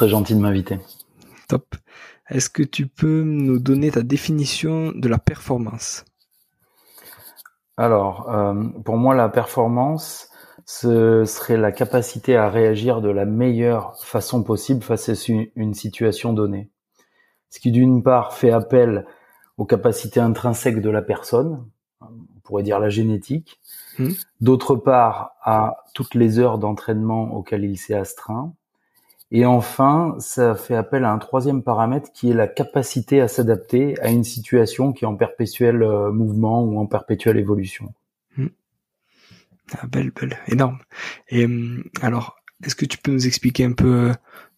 Très gentil de m'inviter. Top. Est-ce que tu peux nous donner ta définition de la performance? Alors, euh, pour moi, la performance, ce serait la capacité à réagir de la meilleure façon possible face à une situation donnée. Ce qui, d'une part, fait appel aux capacités intrinsèques de la personne, on pourrait dire la génétique, hmm. d'autre part, à toutes les heures d'entraînement auxquelles il s'est astreint, et enfin, ça fait appel à un troisième paramètre qui est la capacité à s'adapter à une situation qui est en perpétuel euh, mouvement ou en perpétuelle évolution. Hmm. Ah, belle, belle, énorme. Et hum, alors, est-ce que tu peux nous expliquer un peu euh,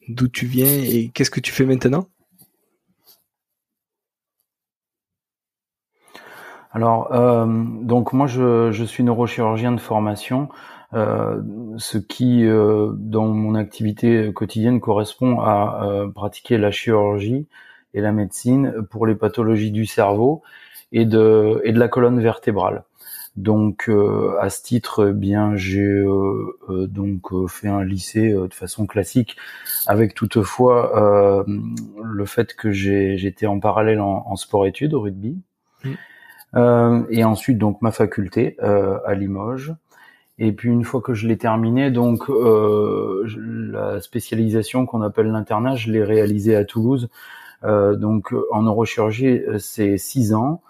d'où tu viens et qu'est-ce que tu fais maintenant? Alors, euh, donc moi, je, je, suis neurochirurgien de formation. Euh, ce qui, euh, dans mon activité quotidienne, correspond à euh, pratiquer la chirurgie et la médecine pour les pathologies du cerveau et de, et de la colonne vertébrale. Donc à ce titre, eh bien j'ai donc fait un lycée de façon classique, avec toutefois le fait que j'étais en parallèle en, sport-études au rugby, mmh. et ensuite donc ma faculté à Limoges, et puis une fois que je l'ai terminé, donc euh, la spécialisation qu'on appelle l'internat, je l'ai réalisée à Toulouse. Euh, donc en neurochirurgie, c'est six ans,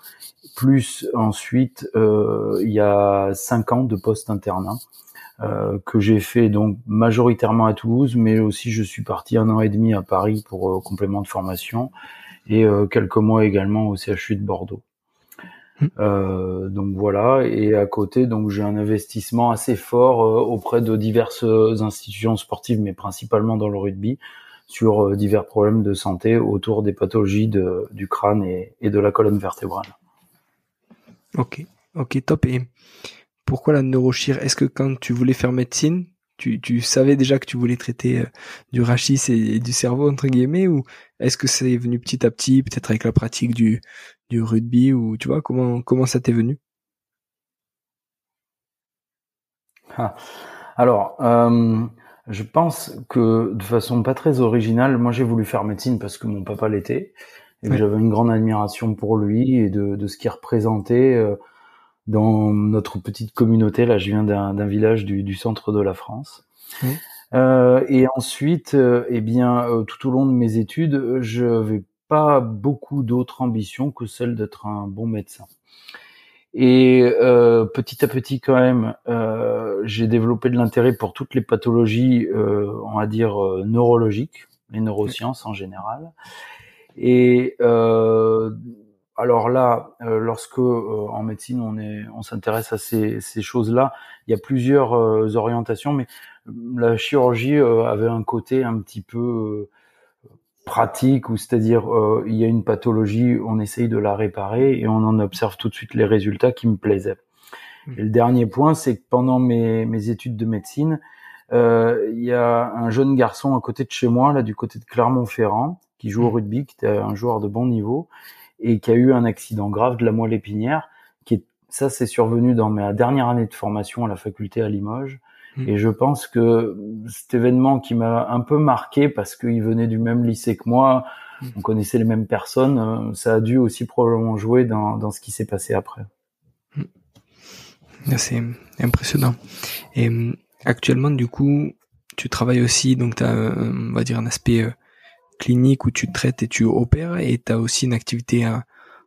plus ensuite euh, il y a cinq ans de post-internat euh, que j'ai fait donc majoritairement à Toulouse, mais aussi je suis parti un an et demi à Paris pour euh, complément de formation et euh, quelques mois également au CHU de Bordeaux. Euh, donc voilà, et à côté, donc j'ai un investissement assez fort euh, auprès de diverses institutions sportives, mais principalement dans le rugby, sur euh, divers problèmes de santé autour des pathologies de, du crâne et, et, de la colonne vertébrale. Ok, ok, top. Et pourquoi la neurochir Est-ce que quand tu voulais faire médecine, tu, tu, savais déjà que tu voulais traiter du rachis et, du cerveau entre guillemets, ou est-ce que c'est venu petit à petit, peut-être avec la pratique du, du rugby ou tu vois comment comment ça t'est venu? Ah. Alors, euh, je pense que de façon pas très originale, moi j'ai voulu faire médecine parce que mon papa l'était et j'avais une grande admiration pour lui et de, ce qu'il représentait euh, dans notre petite communauté. Là, je viens d'un village du, centre de la France. Euh, et ensuite, eh bien, tout au long de mes études, je vais pas beaucoup d'autres ambitions que celle d'être un bon médecin. Et euh, petit à petit, quand même, euh, j'ai développé de l'intérêt pour toutes les pathologies, euh, on va dire neurologiques, les neurosciences en général. Et alors là, lorsque en médecine on est, on s'intéresse à ces, ces choses-là, il y a plusieurs orientations, mais la chirurgie avait un côté un petit peu pratique ou c'est-à-dire euh, il y a une pathologie, on essaye de la réparer et on en observe tout de suite les résultats qui me plaisaient. Mmh. Et le dernier point, c'est que pendant mes, mes études de médecine, euh, il y a un jeune garçon à côté de chez moi, là du côté de Clermont-Ferrand, qui joue au mmh. rugby, qui était un joueur de bon niveau et qui a eu un accident grave de la moelle épinière. Qui est, ça, c'est survenu dans ma dernière année de formation à la faculté à Limoges. Mm. Et je pense que cet événement qui m'a un peu marqué parce qu'il venait du même lycée que moi, mm. on connaissait les mêmes personnes, euh, ça a dû aussi probablement jouer dans, dans ce qui s'est passé après. C'est impressionnant. Et actuellement, du coup, tu travailles aussi, donc tu as, on va dire, un aspect euh, clinique où tu traites et tu opères, et tu as aussi une activité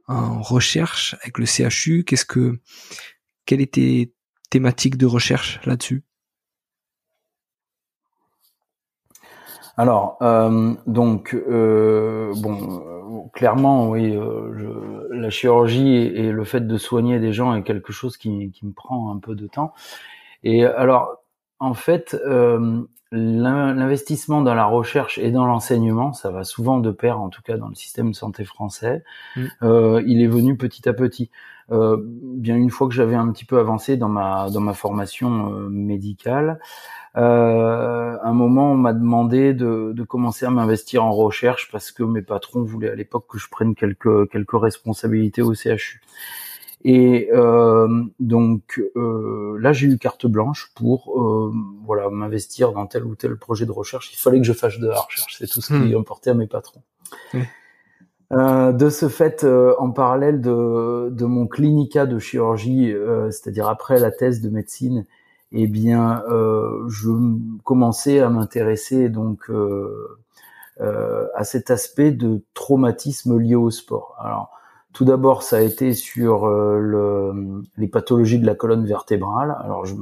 en, recherche avec le CHU. Qu'est-ce que, quelle était thématique de recherche là-dessus? Alors, euh, donc, euh, bon, clairement, oui, euh, la chirurgie et, le fait de soigner des gens est quelque chose qui, qui me prend un peu de temps. Et alors, en fait, l'investissement dans la recherche et dans l'enseignement, ça va souvent de pair, en tout cas dans le système de santé français. Mm. il est venu petit à petit. bien une fois que j'avais un petit peu avancé dans ma dans ma formation médicale, euh, un moment, on m'a demandé de, de, commencer à m'investir en recherche parce que mes patrons voulaient à l'époque que je prenne quelques, quelques responsabilités au CHU. Et euh, donc euh, là, j'ai eu carte blanche pour euh, voilà m'investir dans tel ou tel projet de recherche. Il fallait que je fasse de la recherche. C'est tout ce qui hmm. importait à mes patrons. Euh, de ce fait, euh, en parallèle de, de, mon clinica de chirurgie, euh, c'est-à-dire après la thèse de médecine eh bien, euh, je commençais à m'intéresser donc à cet aspect de traumatisme lié au sport. Alors, tout d'abord, ça a été sur le, les pathologies de la colonne vertébrale. Alors, je,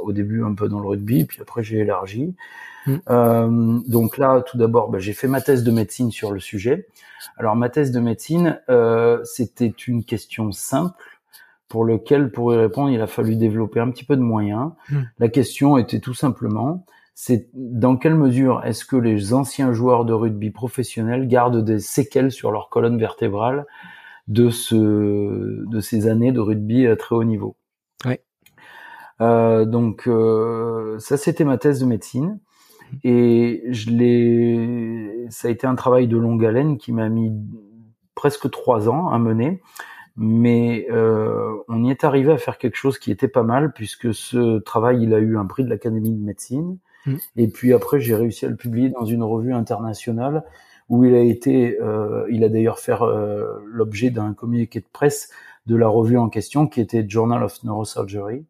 au début un peu dans le rugby, puis après j'ai élargi. Mmh. donc là, tout d'abord, bah, j'ai fait ma thèse de médecine sur le sujet. Alors, ma thèse de médecine, c'était une question simple pour lequel, pour y répondre, il a fallu développer un petit peu de moyens. Hmm. La question était tout simplement, c'est dans quelle mesure est-ce que les anciens joueurs de rugby professionnels gardent des séquelles sur leur colonne vertébrale de ce, de ces années de rugby à très haut niveau. Ouais. Euh, donc euh, ça c'était ma thèse de médecine et je l'ai, ça a été un travail de longue haleine qui m'a mis presque trois ans à mener mais euh, on y est arrivé à faire quelque chose qui était pas mal puisque ce travail il a eu un prix de l'Académie de médecine mm. et puis après j'ai réussi à le publier dans une revue internationale où il a été euh, il a d'ailleurs fait euh, l'objet d'un communiqué de presse de la revue en question qui était Journal of Neurosurgery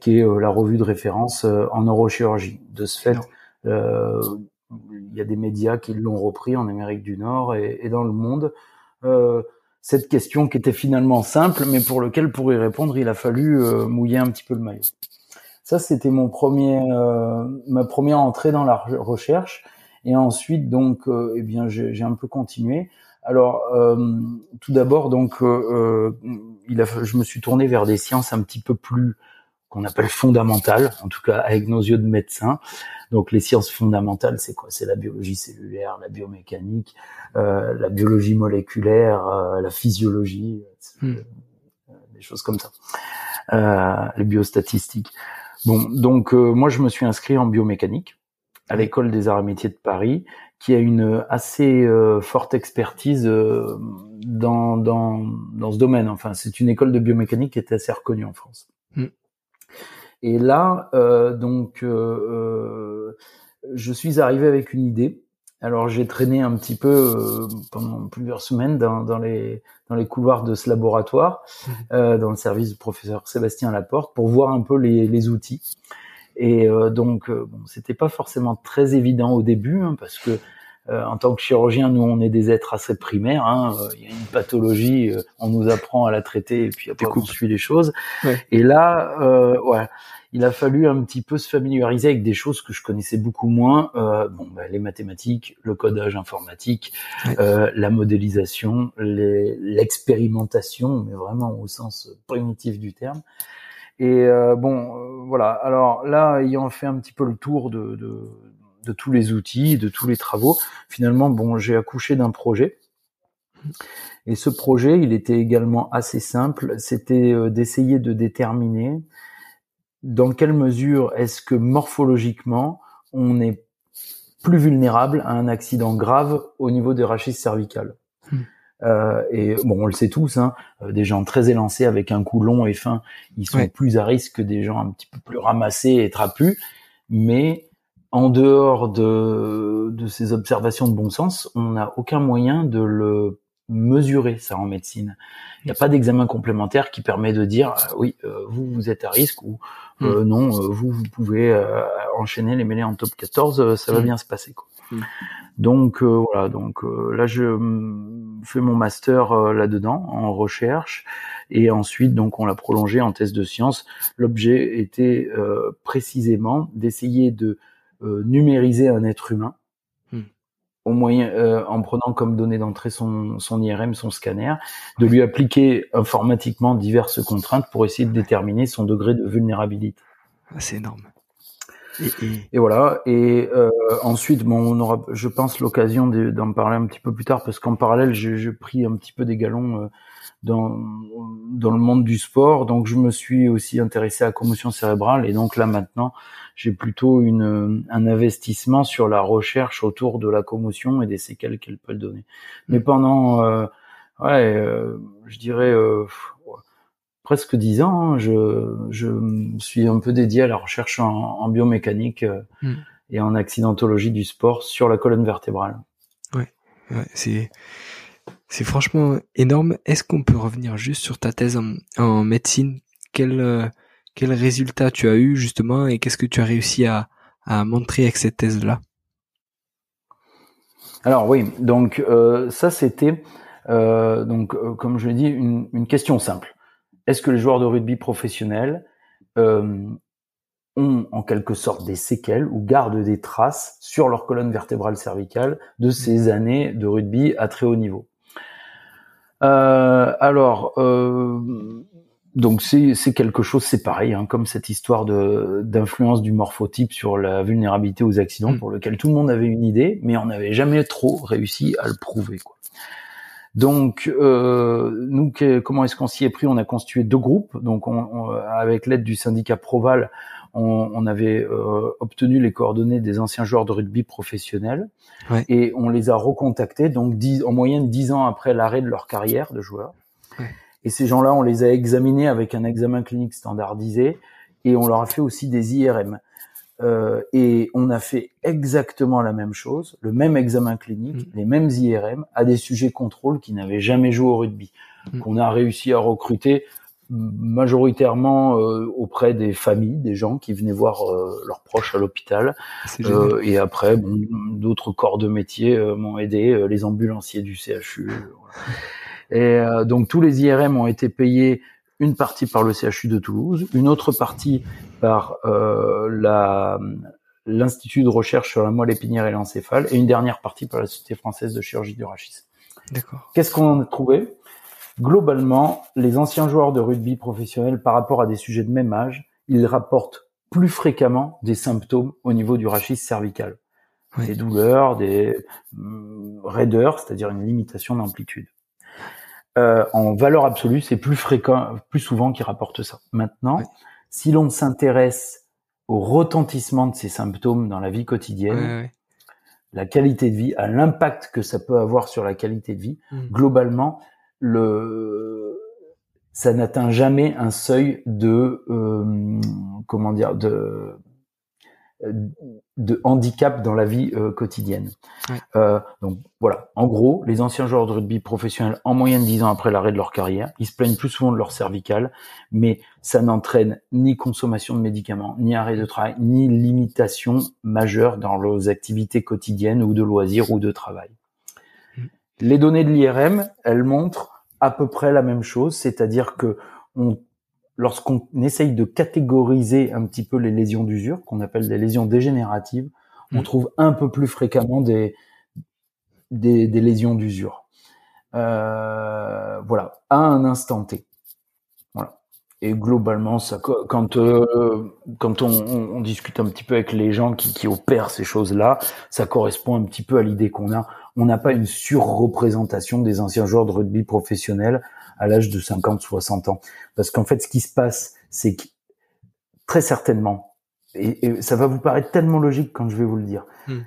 qui est la revue de référence en neurochirurgie de ce fait il y a des médias qui l'ont repris en Amérique du Nord et, et dans le monde euh, cette question qui était finalement simple, mais pour lequel, pour y répondre, il a fallu euh, mouiller un petit peu le maillot. Ça, c'était mon premier, euh, ma première entrée dans la recherche. Et ensuite, donc, euh, eh bien, j'ai un peu continué. Alors, tout d'abord, donc, il a, je me suis tourné vers des sciences un petit peu plus qu'on appelle fondamentales, en tout cas avec nos yeux de médecin. Donc les sciences fondamentales, c'est quoi? C'est la biologie cellulaire, la biomécanique, euh, la biologie moléculaire, euh, la physiologie, euh, des choses comme ça, euh, les biostatistiques. Bon, donc moi je me suis inscrit en biomécanique à l'école des arts et métiers de Paris, qui a une assez forte expertise dans, dans, dans ce domaine. Enfin, c'est une école de biomécanique qui est assez reconnue en France. Hmm. Et là, euh, donc, euh, euh, je suis arrivé avec une idée. Alors j'ai traîné un petit peu pendant plusieurs semaines dans, dans, les dans les couloirs de ce laboratoire, mmh. dans le service du professeur Sébastien Laporte, pour voir un peu les, les outils. Et donc, bon, c'était pas forcément très évident au début, hein, parce que en tant que chirurgien, nous, on est des êtres assez primaires. Hein, il y a une pathologie, on nous apprend à la traiter et puis après on suit les choses. Et là, euh, ouais, il a fallu un petit peu se familiariser avec des choses que je connaissais beaucoup moins. Euh, bon, bah, les mathématiques, le codage informatique, euh, la modélisation, l'expérimentation, mais vraiment au sens primitif du terme. Et euh, bon, euh, voilà. Alors là, ayant fait un petit peu le tour de, tous les outils, de tous les travaux, finalement, bon, j'ai accouché d'un projet. Et ce projet, il était également assez simple. C'était euh, d'essayer de déterminer dans quelle mesure est-ce que morphologiquement on est plus vulnérable à un accident grave au niveau des rachis cervicales. Euh, et bon, on le sait tous, hein, euh, des gens très élancés avec un cou long et fin, ils sont plus à risque que des gens un petit peu plus ramassés et trapus. Mais en dehors de, de ces observations de bon sens, on n'a aucun moyen de le mesurer ça en médecine. Il n'y a pas d'examen complémentaire qui permet de dire euh, oui, euh, vous vous êtes à risque ou euh, hmm. non, vous vous pouvez enchaîner les mêlées en top 14, ça va hmm. bien se passer. Quoi. Hmm. Donc voilà, donc là je fais mon master là-dedans en recherche et ensuite donc on l'a prolongé en thèse de sciences. L'objet était précisément d'essayer de numériser un être humain au moyen, euh, en prenant comme donnée d'entrée son, son IRM, son scanner, de lui appliquer informatiquement diverses contraintes pour essayer de déterminer son degré de vulnérabilité. Ah, c'est énorme. Et, et... voilà. Et euh, ensuite, bon, on aura, je pense, l'occasion d'en parler un petit peu plus tard, parce qu'en parallèle, j'ai pris un petit peu des galons euh, dans, dans le monde du sport. Donc, je me suis aussi intéressé à la commotion cérébrale. Et donc là, maintenant, j'ai plutôt une, un investissement sur la recherche autour de la commotion et des séquelles qu'elle peut donner. Mais mm. pendant, euh, ouais, euh, je dirais euh, presque dix ans, hein, je, je suis un peu dédié à la recherche en, en biomécanique mm. et en accidentologie du sport sur la colonne vertébrale. Ouais, ouais c'est c'est franchement énorme. Est-ce qu'on peut revenir juste sur ta thèse en, en médecine? Quel quels résultats tu as eu justement et qu'est-ce que tu as réussi à, à montrer avec cette thèse-là? Alors oui, donc euh, ça c'était euh, donc euh, comme je l'ai dit une, une, question simple. Est-ce que les joueurs de rugby professionnels euh, ont en quelque sorte des séquelles ou gardent des traces sur leur colonne vertébrale cervicale de ces années de rugby à très haut niveau? Euh, alors, euh, donc c'est quelque chose, c'est pareil, hein, comme cette histoire de d'influence du morphotype sur la vulnérabilité aux accidents, mm. pour lequel tout le monde avait une idée, mais on n'avait jamais trop réussi à le prouver. Quoi. Donc euh, nous, comment est-ce qu'on s'y est pris? On a constitué deux groupes. Donc on, avec l'aide du syndicat Proval, on, on avait euh, obtenu les coordonnées des anciens joueurs de rugby professionnels ouais. et on les a recontactés. Donc dix, en moyenne dix ans après l'arrêt de leur carrière de joueur. Ouais. Et ces gens-là, on les a examinés avec un examen clinique standardisé et on leur a fait aussi des IRM. Euh, et on a fait exactement la même chose, le même examen clinique, mm. les mêmes IRM à des sujets contrôle qui n'avaient jamais joué au rugby, mm. qu'on a réussi à recruter majoritairement euh, auprès des familles, des gens qui venaient voir euh, leurs proches à l'hôpital. Et après, bon, d'autres corps de métier m'ont aidé, les ambulanciers du CHU. Voilà. Et donc tous les IRM ont été payés une partie par le CHU de Toulouse, une autre partie par euh, la l'Institut de recherche sur la moelle épinière et l'encéphale, et une dernière partie par la Société française de chirurgie du rachis. D'accord. Qu'est-ce qu'on en a trouvé? Globalement, les anciens joueurs de rugby professionnels, par rapport à des sujets de même âge, ils rapportent plus fréquemment des symptômes au niveau du rachis cervical. Oui. Des douleurs, des hum, raideurs, c'est-à-dire une limitation d'amplitude euh, en valeur absolue, c'est plus fréquent, plus souvent qu'ils rapportent ça. Maintenant. Si l'on s'intéresse au retentissement de ces symptômes dans la vie quotidienne, ouais, ouais. la qualité de vie, à l'impact que ça peut avoir sur la qualité de vie, mmh. globalement, le ça n'atteint jamais un seuil de euh, comment dire de de handicap dans la vie euh, quotidienne. Ouais. Euh, donc voilà, en gros, les anciens joueurs de rugby professionnels, en moyenne dix ans après l'arrêt de leur carrière, ils se plaignent plus souvent de leur cervical, mais ça n'entraîne ni consommation de médicaments, ni arrêt de travail, ni limitation majeure dans leurs activités quotidiennes ou de loisirs ou de travail. Mmh. Les données de l'IRM, elles montrent à peu près la même chose, c'est-à-dire que on lorsqu'on essaye de catégoriser un petit peu les lésions d'usure, qu'on appelle des lésions dégénératives, mmh. on trouve un peu plus fréquemment des, des, des lésions d'usure. Euh, voilà, à un instant T. Voilà. Et globalement, ça, quand euh, quand on, on, discute un petit peu avec les gens qui, qui opèrent ces choses-là, ça correspond un petit peu à l'idée qu'on a. On n'a pas une surreprésentation des anciens joueurs de rugby professionnels à l'âge de 50, 60 ans. Parce qu'en fait, ce qui se passe, c'est que très certainement, et, et, ça va vous paraître tellement logique quand je vais vous le dire, hmm.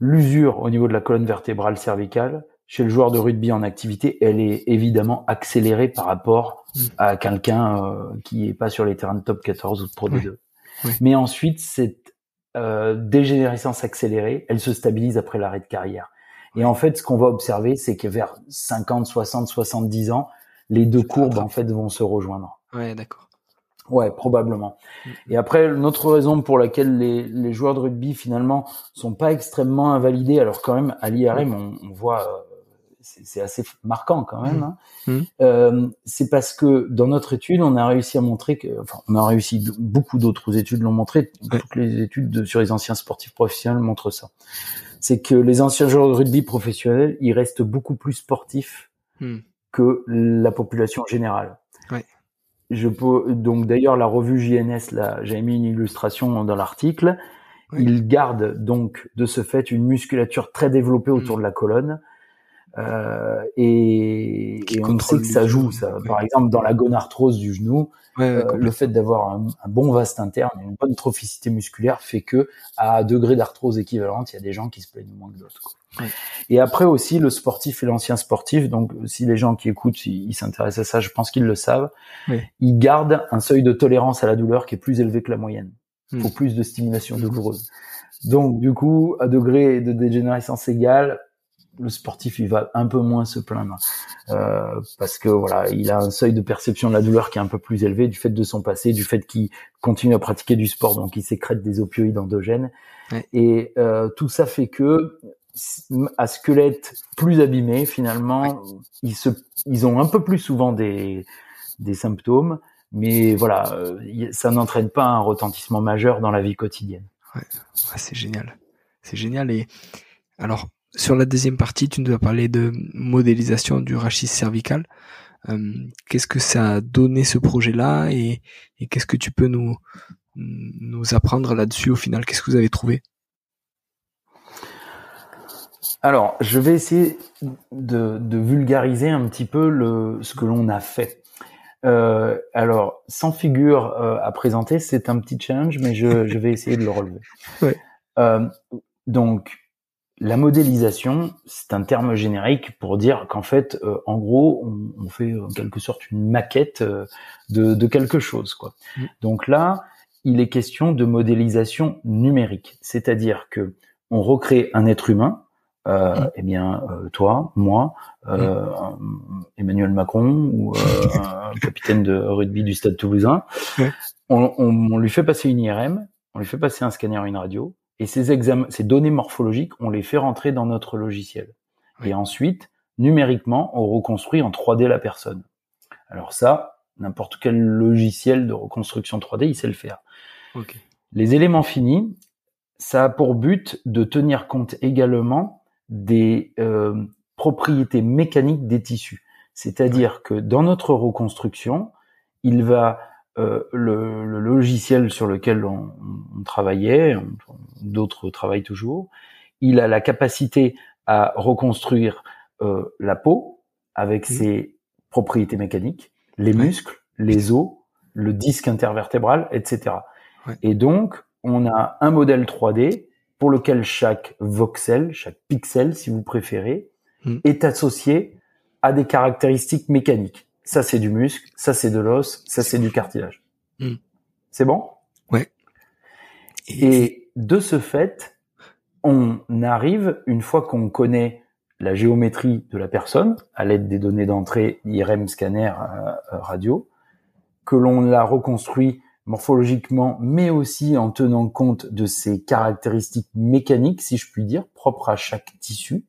l'usure au niveau de la colonne vertébrale cervicale, chez le joueur de rugby en activité, elle est évidemment accélérée par rapport hmm. à quelqu'un euh, qui est pas sur les terrains de top 14 ou de Pro D2. Oui. Oui. Mais ensuite, cette euh, dégénérescence accélérée, elle se stabilise après l'arrêt de carrière. Et en fait, ce qu'on va observer, c'est que vers 50, 60, 70 ans, les deux courbes en fait vont se rejoindre. Ouais, d'accord. Ouais, probablement. Mm. Et après, l'autre raison pour laquelle les, les, joueurs de rugby finalement sont pas extrêmement invalidés, alors quand même à l'IRM on, on, voit, euh, c'est assez marquant quand même. Mm. Hein. Mm. Euh, c'est parce que dans notre étude, on a réussi à montrer que, enfin, on a réussi, beaucoup d'autres études l'ont montré, toutes les études sur les anciens sportifs professionnels montrent ça. C'est que les anciens joueurs de rugby professionnels, ils restent beaucoup plus sportifs que la population générale. Ouais. Je peux donc d'ailleurs la revue JNS là, j'ai mis une illustration dans l'article. Il garde donc de ce fait une musculature très développée autour mm. de la colonne. Euh, et, et on sait que ça joue, ça. Par exemple, dans la gonarthrose du genou, euh, le fait d'avoir un, bon vaste interne, une bonne trophicité musculaire fait que à degré d'arthrose équivalente, il y a des gens qui se plaignent moins que d'autres. Et après aussi, le sportif et l'ancien sportif, donc si les gens qui écoutent, ils s'intéressent à ça, je pense qu'ils le savent, ils gardent un seuil de tolérance à la douleur qui est plus élevé que la moyenne. Il faut hmm. plus de stimulation douloureuse. Donc du coup, à degré de dégénérescence égale, le sportif il va un peu moins se plaindre. Euh, parce que voilà il a un seuil de perception de la douleur qui est un peu plus élevé du fait de son passé du fait qu'il continue à pratiquer du sport donc il sécrète des opioïdes endogènes. Et euh, tout ça fait que à squelette plus abîmé finalement ils se ils ont un peu plus souvent des des symptômes. Mais voilà euh, ça n'entraîne pas un retentissement majeur dans la vie quotidienne. Ouais, ouais c'est génial. C'est génial. Et alors sur la deuxième partie, tu nous as parlé de modélisation du rachis cervical. Euh, qu'est-ce que ça a donné ce projet-là et, qu'est-ce que tu peux nous, nous apprendre là-dessus au final Qu'est-ce que vous avez trouvé? Alors, je vais essayer de, vulgariser un petit peu le, ce que l'on a fait. Euh, alors, sans figure euh, à présenter, c'est un petit challenge, mais je, vais essayer de le relever. donc, la modélisation, c'est un terme générique pour dire qu'en fait, euh, en gros, on, fait en quelque sorte une maquette euh, de, quelque chose. Quoi. Mm. Donc là, il est question de modélisation numérique, c'est-à-dire que on recrée un être humain, euh, mm. eh bien toi, moi, mm. Emmanuel Macron ou un capitaine de rugby du Stade Toulousain, on, on lui fait passer une IRM, on lui fait passer un scanner, une radio, et ces examens, ces données morphologiques, on les fait rentrer dans notre logiciel. Et ensuite, numériquement, on reconstruit en 3D la personne. Alors ça, n'importe quel logiciel de reconstruction 3D, il sait le faire. Les éléments finis, ça a pour but de tenir compte également des euh, propriétés mécaniques des tissus. C'est-à-dire que dans notre reconstruction, il va euh, le, le, logiciel sur lequel on, on travaillait, d'autres travaillent toujours, il a la capacité à reconstruire euh, la peau avec ses propriétés mécaniques, les muscles, les os, le disque intervertébral, etc. Et donc, on a un modèle 3D pour lequel chaque voxel, chaque pixel, si vous préférez, mm. est associé à des caractéristiques mécaniques ça c'est du muscle, ça c'est de l'os, ça c'est du cartilage. Hmm. C'est bon? Ouais. Et... de ce fait, on arrive, une fois qu'on connaît la géométrie de la personne, à l'aide des données d'entrée IRM scanner euh, euh, radio, que l'on la reconstruit morphologiquement, mais aussi en tenant compte de ses caractéristiques mécaniques, si je puis dire, propres à chaque tissu,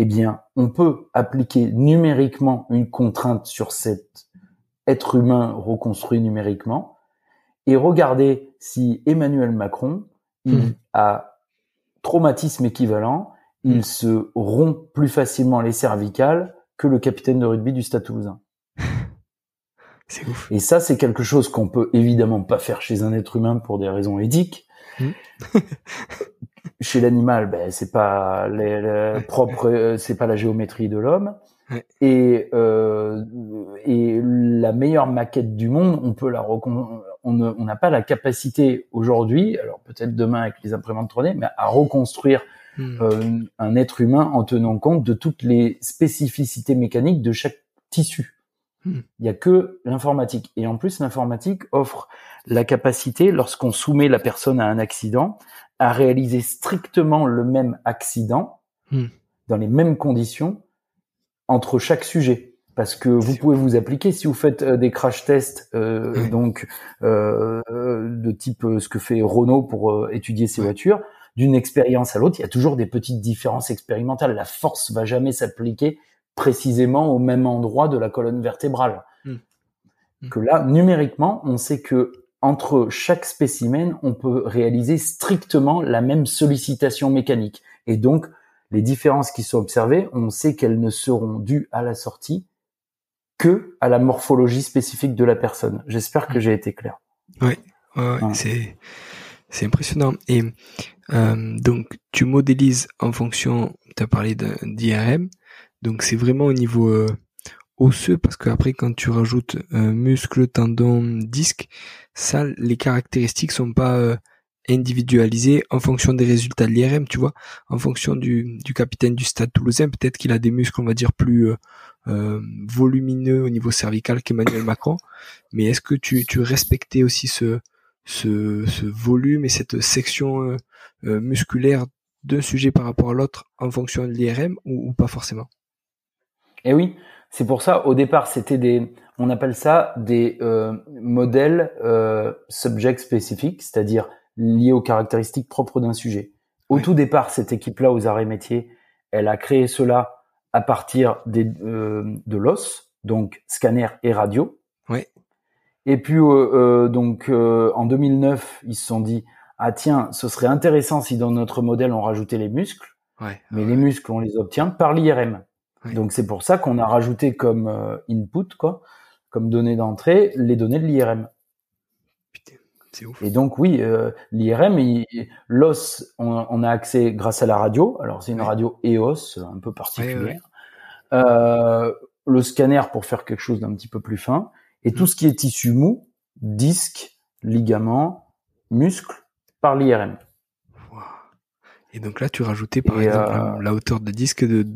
eh bien, on peut appliquer numériquement une contrainte sur cet être humain reconstruit numériquement et regarder si Emmanuel Macron, il hmm. a traumatisme équivalent, il hmm. se rompt plus facilement les cervicales que le capitaine de rugby du Stade Toulousain. C'est ouf. Et ça, c'est quelque chose qu'on peut évidemment pas faire chez un être humain pour des raisons éthiques. Hmm. chez l'animal, ben c'est pas les, propre, euh, c'est pas la géométrie de l'homme. Et euh, et la meilleure maquette du monde, on peut la on n'a pas la capacité aujourd'hui, alors peut-être demain avec les imprimantes 3D, mais à reconstruire hmm. euh, un être humain en tenant compte de toutes les spécificités mécaniques de chaque tissu. Hmm. Il y a que l'informatique. Et en plus, l'informatique offre la capacité, lorsqu'on soumet la personne à un accident, à réaliser strictement le même accident hmm. dans les mêmes conditions entre chaque sujet. parce que vous pouvez vous appliquer si vous faites euh, des crash tests euh, donc euh, de type ce que fait Renault pour étudier ses voitures d'une expérience à l'autre il y a toujours des petites différences expérimentales la force va jamais s'appliquer précisément au même endroit de la colonne vertébrale. Mmh. que là numériquement on sait que entre chaque spécimen on peut réaliser strictement la même sollicitation mécanique et donc les différences qui sont observées on sait qu'elles ne seront dues à la sortie que à la morphologie spécifique de la personne. J'espère que j'ai été clair. Oui, c'est c'est impressionnant. Et euh, donc tu modélises en fonction, tu as parlé d'IRM, donc c'est vraiment au niveau euh, osseux parce qu'après quand tu rajoutes euh, muscle, tendon, disque, ça les caractéristiques sont pas euh, individualisées en fonction des résultats de l'IRM, tu vois, en fonction du, du capitaine du stade toulousain, peut-être qu'il a des muscles, on va dire plus euh, volumineux au niveau cervical qu'Emmanuel Macron. Mais est-ce que tu, tu respectais aussi ce, ce, ce volume et cette section euh, euh, musculaire d'un sujet par rapport à l'autre en fonction de l'IRM ou, pas forcément? Eh oui, c'est pour ça, au départ, c'était des, on appelle ça des modèles subject spécifiques, c'est-à-dire liés aux caractéristiques propres d'un sujet. Au tout départ, cette équipe-là aux arrêts métiers, elle a créé cela à partir des, euh, de l'os, donc scanner et radio. Oui. Et puis euh, euh donc euh, en 2009, ils se sont dit ah tiens, ce serait intéressant si dans notre modèle on rajoutait les muscles. Ouais, mais les muscles on les obtient par l'IRM. Donc c'est pour ça qu'on a rajouté comme input quoi, comme données d'entrée les données de l'IRM. Et donc oui, euh, l'IRM, l'os, on, a accès grâce à la radio. Alors c'est une radio EOS, un peu particulière. Euh, le scanner pour faire quelque chose d'un petit peu plus fin. Et tout mm. ce qui est tissu mou, disque, ligament, muscle, par l'IRM. Et donc là, tu rajoutais par exemple euh, la hauteur de disque de,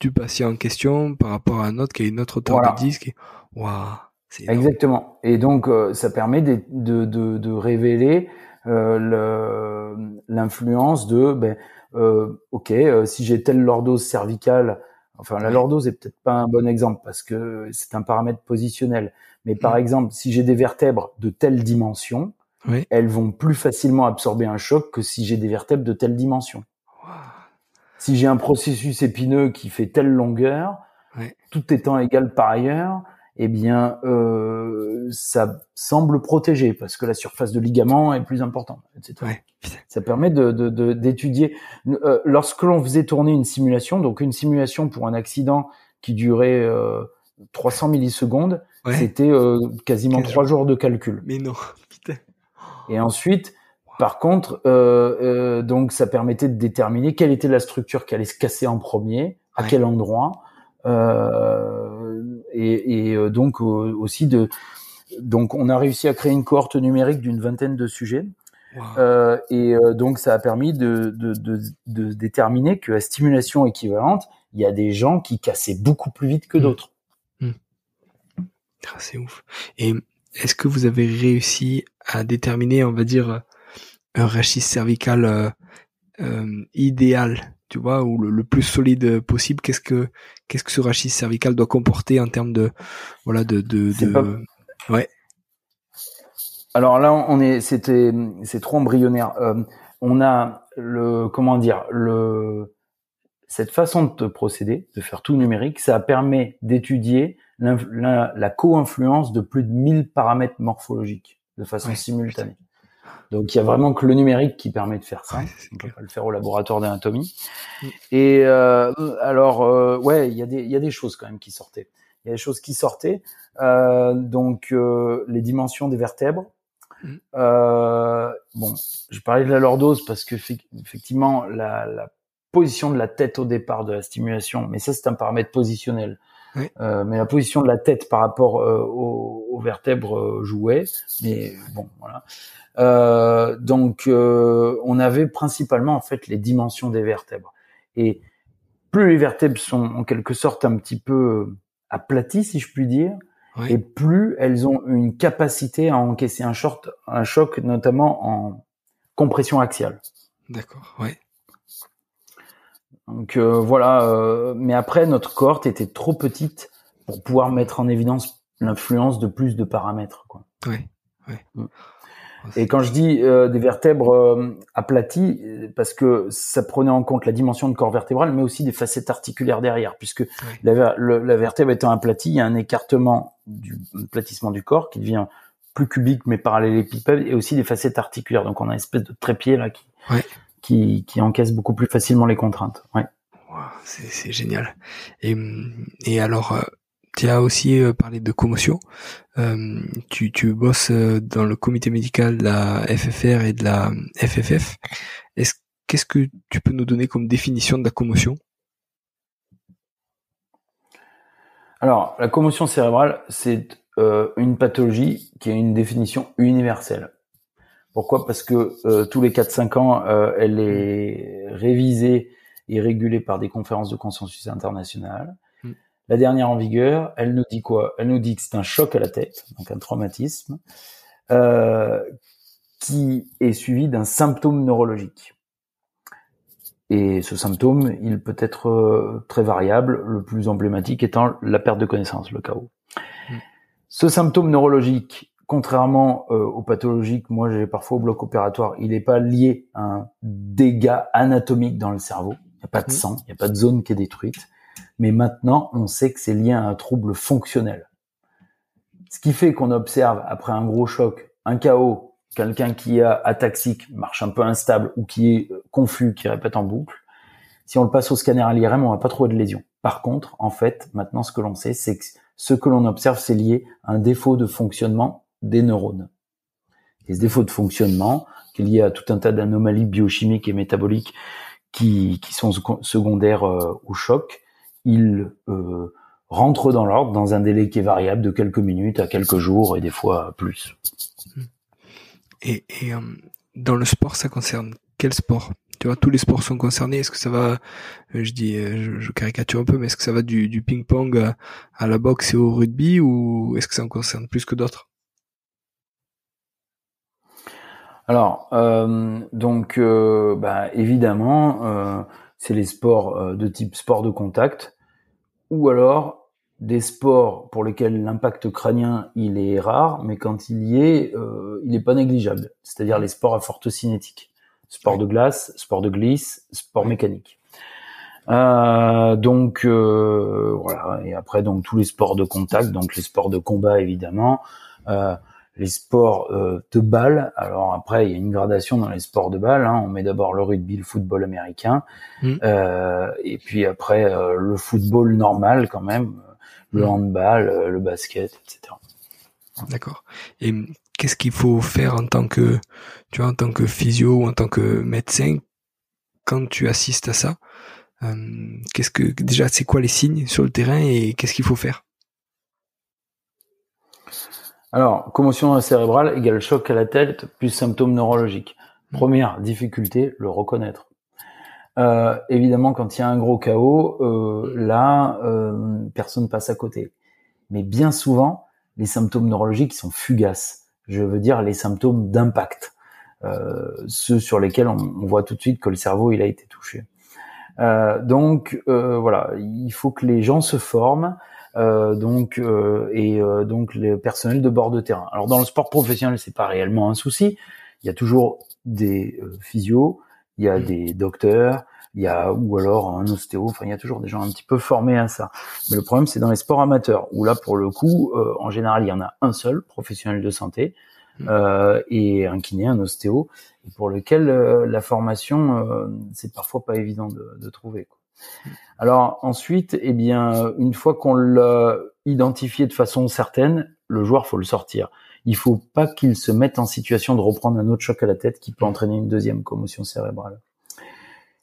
du patient en question par rapport à un autre qui a une autre hauteur de disque. Waouh Exactement. Et donc, euh, ça permet de, de, de, de révéler euh, l'influence de, ben, euh, ok, si j'ai telle lordose cervicale, enfin la lordose est peut-être pas un bon exemple parce que c'est un paramètre positionnel, mais par mm. exemple, si j'ai des vertèbres de telle dimension, elles vont plus facilement absorber un choc que si j'ai des vertèbres de telle dimension. Si j'ai un processus épineux qui fait telle longueur, tout étant égal par ailleurs, eh bien, euh, ça semble protégé parce que la surface de ligament est plus importante, etc. ça permet de, d'étudier. Euh, lorsque l'on faisait tourner une simulation, donc une simulation pour un accident qui durait euh, 300 millisecondes, c'était euh, quasiment trois jours de calcul. Mais non, putain. Et ensuite, par contre, euh, donc ça permettait de déterminer quelle était la structure qui allait se casser en premier, à quel endroit. Euh, et, et, euh, donc aussi de donc on a réussi à créer une cohorte numérique d'une vingtaine de sujets. Euh, et donc ça a permis de, de, de, de, déterminer que à stimulation équivalente, il y a des gens qui cassaient beaucoup plus vite que mmh. d'autres. Mmh. Ah, c'est ouf. Et est-ce que vous avez réussi à déterminer, on va dire, un rachis cervical euh, euh, idéal tu vois, ou le, plus solide possible. Qu'est-ce que qu'est-ce que ce rachis cervical doit comporter en termes de voilà de de, ouais. Alors là, on est c'était c'est trop embryonnaire. Euh, on a le comment dire le cette façon de procéder, de faire tout numérique, ça permet d'étudier la, la co-influence de plus de 1000 paramètres morphologiques de façon simultanée. Donc il y a vraiment que le numérique qui permet de faire ça. On peut pas le faire au laboratoire d'anatomie. Mm. Et euh, alors euh, ouais, il y a des il y a des choses quand même qui sortaient. Il y a des choses qui sortaient. Euh, donc euh, les dimensions des vertèbres. Mm. Euh, bon, je parlais de la lordose parce que effectivement la, la position de la tête au départ de la stimulation, mais ça c'est un paramètre positionnel. Euh, mais la position de la tête par rapport euh, aux, aux, vertèbres jouait. Mais bon, voilà. Euh, donc, euh, on avait principalement en fait les dimensions des vertèbres. Et plus les vertèbres sont en quelque sorte un petit peu aplaties, si je puis dire, et plus elles ont une capacité à encaisser un, short, un choc, notamment en compression axiale. D'accord, ouais. Donc euh, voilà, euh, mais après notre cohorte était trop petite pour pouvoir mettre en évidence l'influence de plus de paramètres. Quoi. Ouais, ouais. Mm. Et quand je dis euh, des vertèbres euh, aplaties, parce que ça prenait en compte la dimension de corps vertébral, mais aussi des facettes articulaires derrière, puisque la, la, vertèbre étant aplatie, il y a un écartement du platissement du corps qui devient plus cubique mais parallélépipède, et aussi des facettes articulaires. Donc on a une espèce de trépied là qui, qui, qui encaisse beaucoup plus facilement les contraintes. Ouais. c'est génial. Et, et alors, euh, tu as aussi euh, parlé de commotion. Euh, tu, tu bosses dans le comité médical de la FFR et de la FFF. Est-ce qu'est-ce que tu peux nous donner comme définition de la commotion? Alors, la commotion cérébrale, c'est une pathologie qui a une définition universelle. Pourquoi? Parce que tous les 4-5 ans, elle est révisée et régulée par des conférences de consensus internationales. La dernière en vigueur, elle nous dit quoi? Elle nous dit que c'est un choc à la tête, donc un traumatisme, euh, qui est suivi d'un symptôme neurologique. Et ce symptôme, il peut être euh, très variable, le plus emblématique étant la perte de connaissance, le chaos. Mm. Ce symptôme neurologique, contrairement euh, aux pathologiques, moi j'ai parfois au bloc opératoire, il n'est pas lié à un dégât anatomique dans le cerveau. Il n'y a pas de mm. sang, il n'y a pas de zone qui est détruite mais maintenant on sait que c'est lié à un trouble fonctionnel. Ce qui fait qu'on observe après un gros choc, un chaos, quelqu'un qui a ataxique, marche un peu instable ou qui est euh, confus, qui répète en boucle. Si on le passe au scanner à l'IRM, on va pas trouver de lésion. Par contre, en fait, maintenant ce que l'on sait, c'est que ce que l'on observe, c'est lié à un défaut de fonctionnement des neurones. Et ce défaut de fonctionnement, qui est lié à tout un tas d'anomalies biochimiques et métaboliques qui, qui sont secondaires euh, au choc, il euh, rentre dans l'ordre dans un délai qui est variable de quelques minutes à quelques jours et des fois plus. Et, euh, dans le sport, ça concerne quel sport? Tu vois, tous les sports sont concernés. Est-ce que ça va, euh, je dis, je, caricature un peu, mais est-ce que ça va du, ping-pong à, la boxe et au rugby ou est-ce que ça en concerne plus que d'autres? Alors, donc, bah, évidemment, c'est les sports de type sport de contact ou alors des sports pour lesquels l'impact crânien il est rare, mais quand il y est, euh, il n'est pas négligeable. C'est-à-dire les sports à forte cinétique, sport de glace, sport de glisse, sport mécanique. Euh, donc euh, voilà, et après donc tous les sports de contact, donc les sports de combat évidemment. Les sports euh, de balle. Alors après, il y a une gradation dans les sports de balle. Hein. On met d'abord le rugby, le football américain, mm. euh, et puis après euh, le football normal quand même, le mm. handball, le basket, etc. D'accord. Et qu'est-ce qu'il faut faire en tant que, tu vois, en tant que physio ou en tant que médecin quand tu assistes à ça? Qu'est-ce que déjà, c'est quoi les signes sur le terrain et qu'est-ce qu'il faut faire? Alors, commotion cérébrale égale choc à la tête plus symptômes neurologiques. Première difficulté, le reconnaître. Euh, évidemment, quand il y a un gros chaos, euh, là, euh, personne passe à côté. Mais bien souvent, les symptômes neurologiques sont fugaces. Je veux dire les symptômes d'impact, ceux sur lesquels on, on, voit tout de suite que le cerveau il a été touché. donc voilà, il faut que les gens se forment. Euh, donc euh, et euh, donc les personnels de bord de terrain. Alors dans le sport professionnel, c'est pas réellement un souci. Il y a toujours des physios, il y a mmh. des docteurs, il y a ou alors un ostéo. Enfin, il y a toujours des gens un petit peu formés à ça. Mais le problème, c'est dans les sports amateurs où là, pour le coup, en général, il y en a un seul professionnel de santé. Mmh. Euh, et un kiné, un ostéo, et pour lequel la formation, c'est parfois pas évident de, de trouver. Quoi. Alors ensuite, eh bien, une fois qu'on l'a identifié de façon certaine, le joueur faut le sortir. Il faut pas qu'il se mette en situation de reprendre un autre choc à la tête qui peut entraîner une deuxième commotion cérébrale.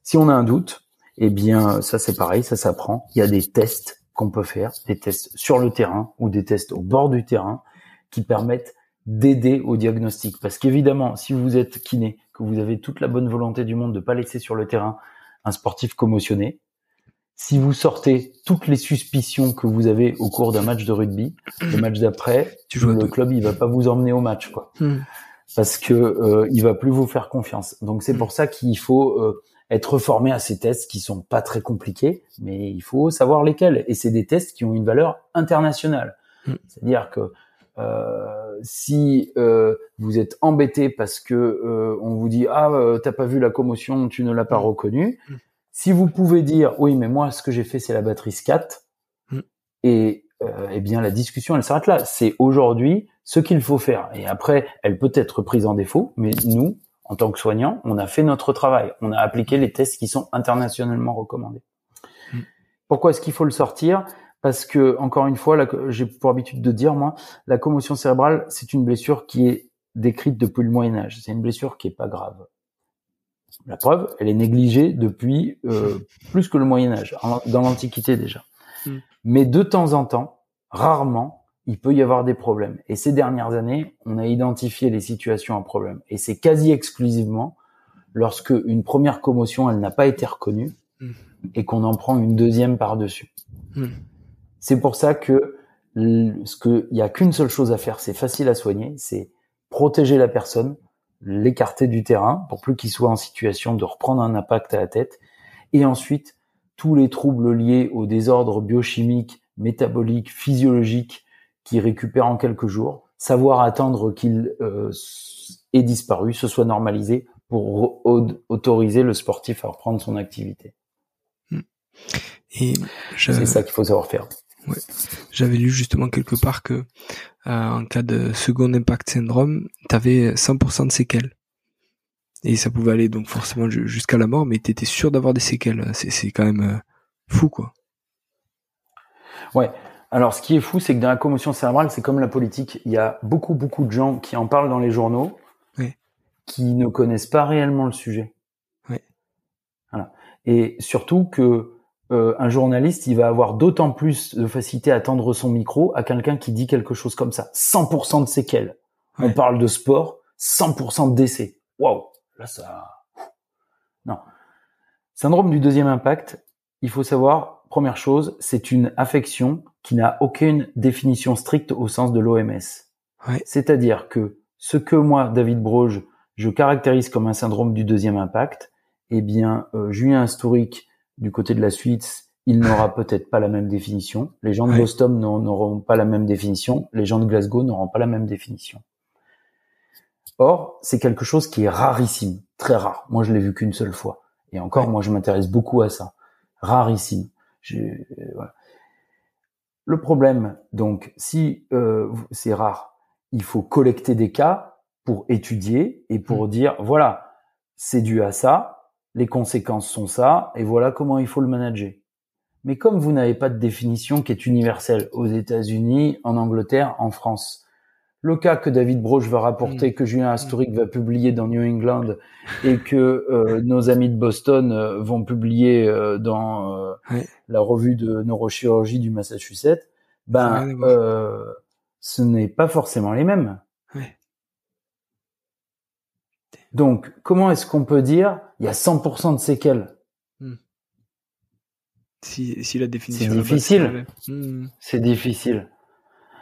Si on a un doute, eh bien, ça c'est pareil, ça s'apprend. Il y a des tests qu'on peut faire, des tests sur le terrain ou des tests au bord du terrain qui permettent d'aider au diagnostic. Parce qu'évidemment, si vous êtes kiné, que vous avez toute la bonne volonté du monde de pas laisser sur le terrain un sportif commotionné, si vous sortez toutes les suspicions que vous avez au cours d'un match de rugby, le match d'après, le club il va pas vous emmener au match quoi. Hmm. Parce que euh, il va plus vous faire confiance. Donc c'est pour ça qu'il faut euh, être formé à ces tests qui sont pas très compliqués, mais il faut savoir lesquels. Et c'est des tests qui ont une valeur internationale. Mm. C'est-à-dire que euh, si euh, vous êtes embêté parce que euh, on vous dit ah euh, t'as pas vu la commotion, tu ne l'as pas reconnue. Si vous pouvez dire oui mais moi ce que j'ai fait c'est la batterie SCAT et eh bien la discussion elle s'arrête là. C'est aujourd'hui ce qu'il faut faire et après elle peut être prise en défaut, mais nous en tant que soignants, on a fait notre travail, on a appliqué les tests qui sont internationalement recommandés. Pourquoi est-ce qu'il faut le sortir? Parce que encore une fois, j'ai pour habitude de dire moi, la commotion cérébrale, c'est une blessure qui est décrite depuis le Moyen Âge. C'est une blessure qui est pas grave. La preuve, elle est négligée depuis euh, plus que le Moyen Âge, dans l'Antiquité déjà. Hmm. Mais de temps en temps, rarement, il peut y avoir des problèmes. Et ces dernières années, on a identifié les situations à problème. Et c'est quasi exclusivement lorsque une première commotion, elle n'a pas été reconnue hmm. et qu'on en prend une deuxième par-dessus. Hmm. C'est pour ça que ce que il y a qu'une seule chose à faire, c'est facile à soigner, c'est protéger la personne, l'écarter du terrain pour plus qu'il soit en situation de reprendre un impact à la tête, et ensuite tous les troubles liés aux désordres biochimiques, métaboliques, physiologiques qui récupèrent en quelques jours, savoir attendre qu'il euh, ait disparu, se soit normalisé pour autoriser le sportif à reprendre son activité. Hmm. C'est ça qu'il faut savoir faire. Ouais. J'avais lu justement quelque part que euh, en cas de second impact syndrome, t'avais 100% de séquelles. Et ça pouvait aller donc forcément jusqu'à la mort, mais t'étais sûr d'avoir des séquelles. C'est quand même euh, fou, quoi. Ouais. Alors, ce qui est fou, c'est que dans la commotion cérébrale, c'est comme la politique. Il y a beaucoup, beaucoup de gens qui en parlent dans les journaux, qui ne connaissent pas réellement le sujet. Ouais. Voilà. Et surtout que euh, un journaliste, il va avoir d'autant plus de facilité à tendre son micro à quelqu'un qui dit quelque chose comme ça. 100% de séquelles. On parle de sport, 100% de décès. Waouh, là ça. Non. Syndrome du deuxième impact. Il faut savoir, première chose, c'est une affection qui n'a aucune définition stricte au sens de l'OMS. C'est-à-dire que ce que moi, David Broge, je caractérise comme un syndrome du deuxième impact, eh bien, euh, Julien Historique du côté de la Suisse, il n'aura peut-être pas la même définition. Les gens de Boston n'auront pas la même définition. Les gens de Glasgow n'auront pas la même définition. Or, c'est quelque chose qui est rarissime, très rare. Moi, je l'ai vu qu'une seule fois. Et encore, moi, je m'intéresse beaucoup à ça. Rarissime. Le problème, donc, si euh, c'est rare, il faut collecter des cas pour étudier et pour mm. dire, voilà, c'est dû à ça, les conséquences sont ça, et voilà comment il faut le manager. Mais comme vous n'avez pas de définition qui est universelle aux États-Unis, en Angleterre, en France, le cas que David Broche va rapporter, mm. que Julien Asturic va publier dans New England et que euh, nos amis de Boston euh, vont publier euh, dans la revue de neurochirurgie du Massachusetts, ben ce n'est pas forcément les mêmes. Donc, comment est-ce qu'on peut dire il y a 100% de séquelles? Hmm. si, si, la définition c'est difficile. Hmm. C'est difficile.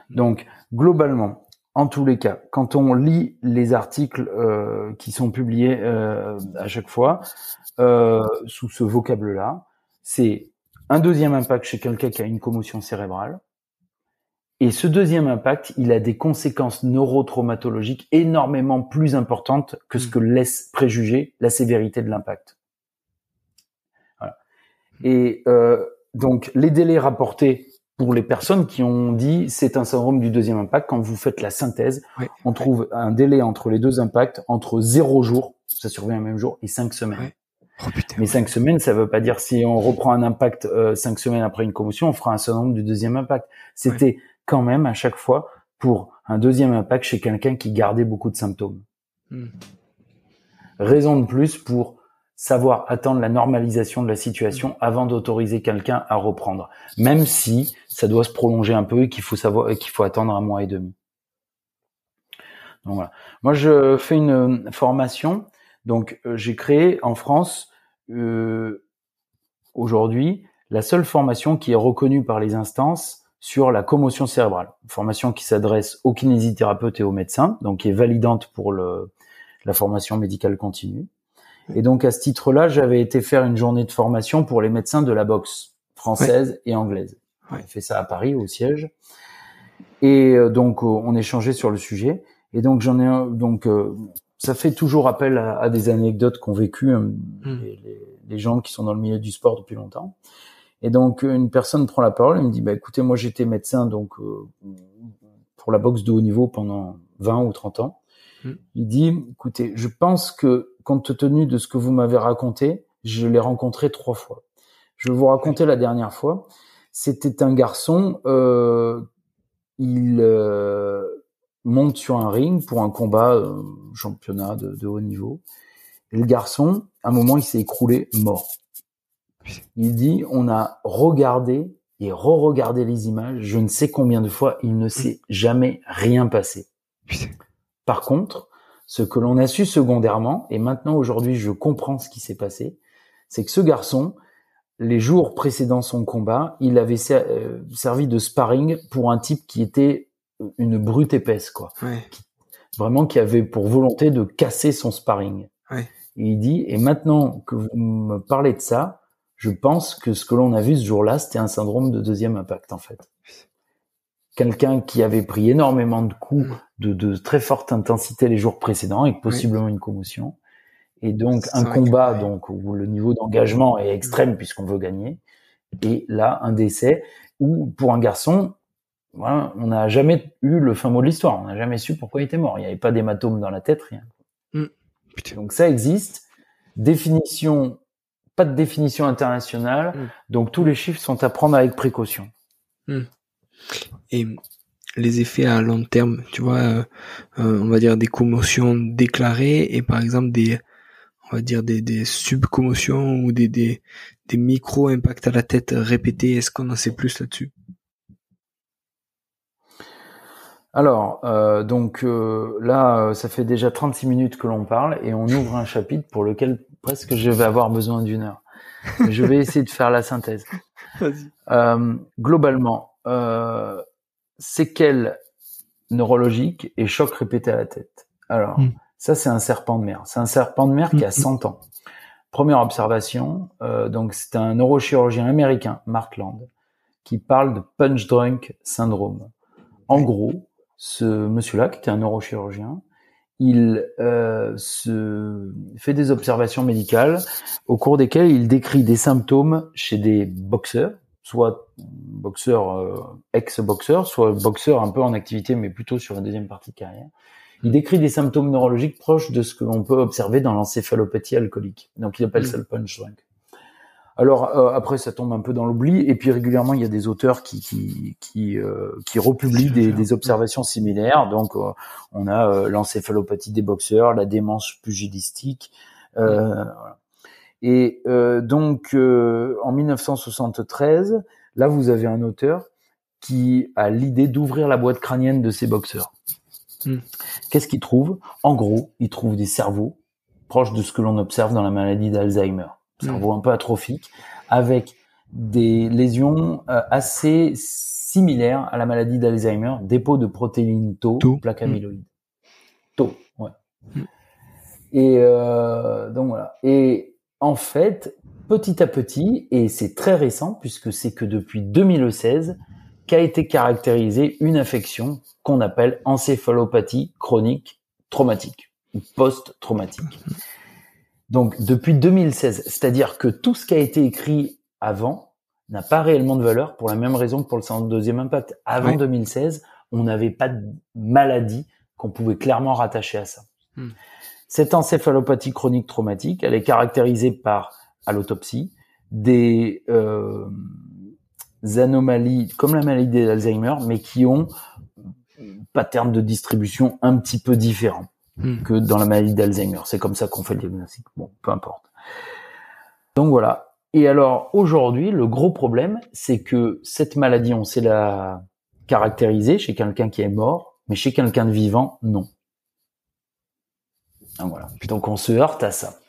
Donc, globalement, en tous les cas, quand on lit les articles euh, qui sont publiés euh, à chaque fois euh, sous ce vocable-là, c'est un deuxième impact chez quelqu'un qui a une commotion cérébrale, et ce deuxième impact, il a des conséquences neurotraumatologiques énormément plus importantes que ce mm. que laisse préjuger la sévérité de l'impact. Voilà. Et euh, donc, les délais rapportés pour les personnes qui ont dit c'est un syndrome du deuxième impact, quand vous faites la synthèse, on trouve un délai entre les deux impacts entre zéro jour, ça survient le même jour, et cinq semaines. Oh, Mais cinq semaines, ça veut pas dire si on reprend un impact euh, cinq semaines après une commotion, on fera un syndrome du deuxième impact. C'était quand même à chaque fois pour un deuxième impact chez quelqu'un qui gardait beaucoup de symptômes. Hmm. Raison de plus pour savoir attendre la normalisation de la situation avant d'autoriser quelqu'un à reprendre, même si ça doit se prolonger un peu et qu'il faut savoir qu'il faut attendre un mois et demi. Donc voilà. Moi, je fais une formation. Donc, euh, j'ai créé en France euh, aujourd'hui la seule formation qui est reconnue par les instances sur la commotion cérébrale, formation qui s'adresse aux kinésithérapeutes et aux médecins, donc qui est validante pour le, la formation médicale continue. Et donc à ce titre-là, j'avais été faire une journée de formation pour les médecins de la boxe française et anglaise. Ouais. J'ai fait ça à Paris au siège. Et euh, donc on échangeait sur le sujet. Et donc j'en ai donc ça fait toujours appel à, des anecdotes qu'ont vécues hmm. les, les, gens qui sont dans le milieu du sport depuis longtemps. Et donc une personne prend la parole et me dit bah écoutez moi j'étais médecin donc pour la boxe de haut niveau pendant 20 ou 30 ans. Hmm. Il dit, écoutez, je pense que compte tenu de ce que vous m'avez raconté, je l'ai rencontré trois fois. Je vais vous raconter la dernière fois. C'était un garçon, euh, il euh, monte sur un ring pour un combat euh, championnat de, de, haut niveau. Et le garçon, à un moment, il s'est écroulé mort. Il dit, on a regardé et re-regarder les images, je ne sais combien de fois, il ne s'est jamais rien passé. Par contre, ce que l'on a su secondairement, et maintenant aujourd'hui je comprends ce qui s'est passé, c'est que ce garçon, les jours précédant son combat, il avait euh, servi de sparring pour un type qui était une brute épaisse, quoi. vraiment qui avait pour volonté de casser son sparring. Et il dit, et maintenant que vous me parlez de ça, je pense que ce que l'on a vu ce jour-là, c'était un syndrome de deuxième impact, en fait. Quelqu'un qui avait pris énormément de coups de, de, très forte intensité les jours précédents, et possiblement une commotion. Et donc, un combat, donc, où le niveau d'engagement est extrême puisqu'on veut gagner. Et là, un décès où, pour un garçon, voilà, on n'a jamais eu le fin mot de l'histoire. On n'a jamais su pourquoi il était mort. Il n'y avait pas d'hématome dans la tête, rien. Mm. Donc ça existe. Définition pas de définition internationale, mm. donc tous les chiffres sont à prendre avec précaution. Mm. Et les effets à long terme, tu vois, euh, euh, on va dire des commotions déclarées et par exemple des, on va dire des, des subcommotions ou des, des, des micro-impacts à la tête répétés. Est-ce qu'on en sait plus là-dessus? Alors, euh, donc euh, là, ça fait déjà 36 minutes que l'on parle et on ouvre un chapitre pour lequel presque je vais avoir besoin d'une heure. je vais essayer de faire la synthèse. Euh, globalement, euh, séquelles neurologiques et chocs répétés à la tête. Alors, hmm. ça c'est un serpent de mer. C'est un serpent de mer qui a 100 hmm. ans. Première observation, euh, donc c'est un neurochirurgien américain, Mark Land, qui parle de punch drunk syndrome. En gros, ce monsieur-là, qui était un neurochirurgien, il euh, se fait des observations médicales au cours desquelles il décrit des symptômes chez des boxeurs, soit boxeurs euh, ex-boxeurs, soit boxeurs un peu en activité mais plutôt sur la deuxième partie de carrière. Il décrit des symptômes neurologiques proches de ce que l'on peut observer dans l'encéphalopathie alcoolique. Donc il appelle ça le punch drunk. Alors euh, après, ça tombe un peu dans l'oubli. Et puis régulièrement, il y a des auteurs qui qui qui, euh, qui republient des, des, observations similaires. Donc euh, on a l'encéphalopathie des boxeurs, la démence pugilistique. Et donc en 1973, là vous avez un auteur qui a l'idée d'ouvrir la boîte crânienne de ces boxeurs. Hmm. Qu'est-ce qu'il trouve? En gros, il trouve des cerveaux proches de ce que l'on observe dans la maladie d'Alzheimer cerveau mm. un peu atrophique, avec des lésions euh, assez similaires à la maladie d'Alzheimer, dépôt de protéines tau, plaque mm. amyloïde. Tau, ouais. Mm. Et euh, donc voilà. Et en fait, petit à petit, et c'est très récent puisque c'est que depuis 2016 qu'a été caractérisée une infection qu'on appelle encéphalopathie chronique traumatique ou post-traumatique. Donc depuis 2016, c'est-à-dire que tout ce qui a été écrit avant n'a pas réellement de valeur pour la même raison que pour le deuxième impact. Avant 2016, on n'avait pas de maladie qu'on pouvait clairement rattacher à ça. Hmm. Cette encéphalopathie chronique traumatique, elle est caractérisée par, à l'autopsie, des euh, anomalies comme la maladie d'Alzheimer, mais qui ont pattern de distribution un petit peu différent. Hmm. que dans la maladie d'Alzheimer. C'est comme ça qu'on fait le diagnostic. Bon, peu importe. Donc voilà. Et alors aujourd'hui, le gros problème, c'est que cette maladie, on sait la caractériser chez quelqu'un qui est mort, mais chez quelqu'un de vivant, non. Donc voilà. Donc on se heurte à ça.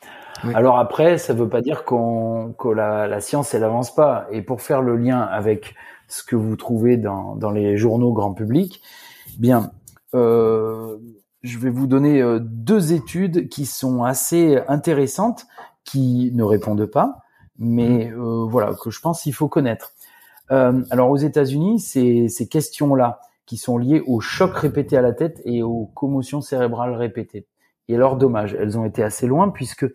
Alors après, ça veut pas dire qu'on que la, la, science elle avance pas. Et pour faire le lien avec ce que vous trouvez dans, dans les journaux grand public, bien, euh, je vais vous donner euh, deux études qui sont assez intéressantes, qui ne répondent pas, mais euh, voilà que je pense qu'il faut connaître. Euh, alors aux États-Unis, ces, ces questions-là qui sont liées aux chocs répétés à la tête et aux commotions cérébrales répétées. Et alors dommage, elles ont été assez loin puisque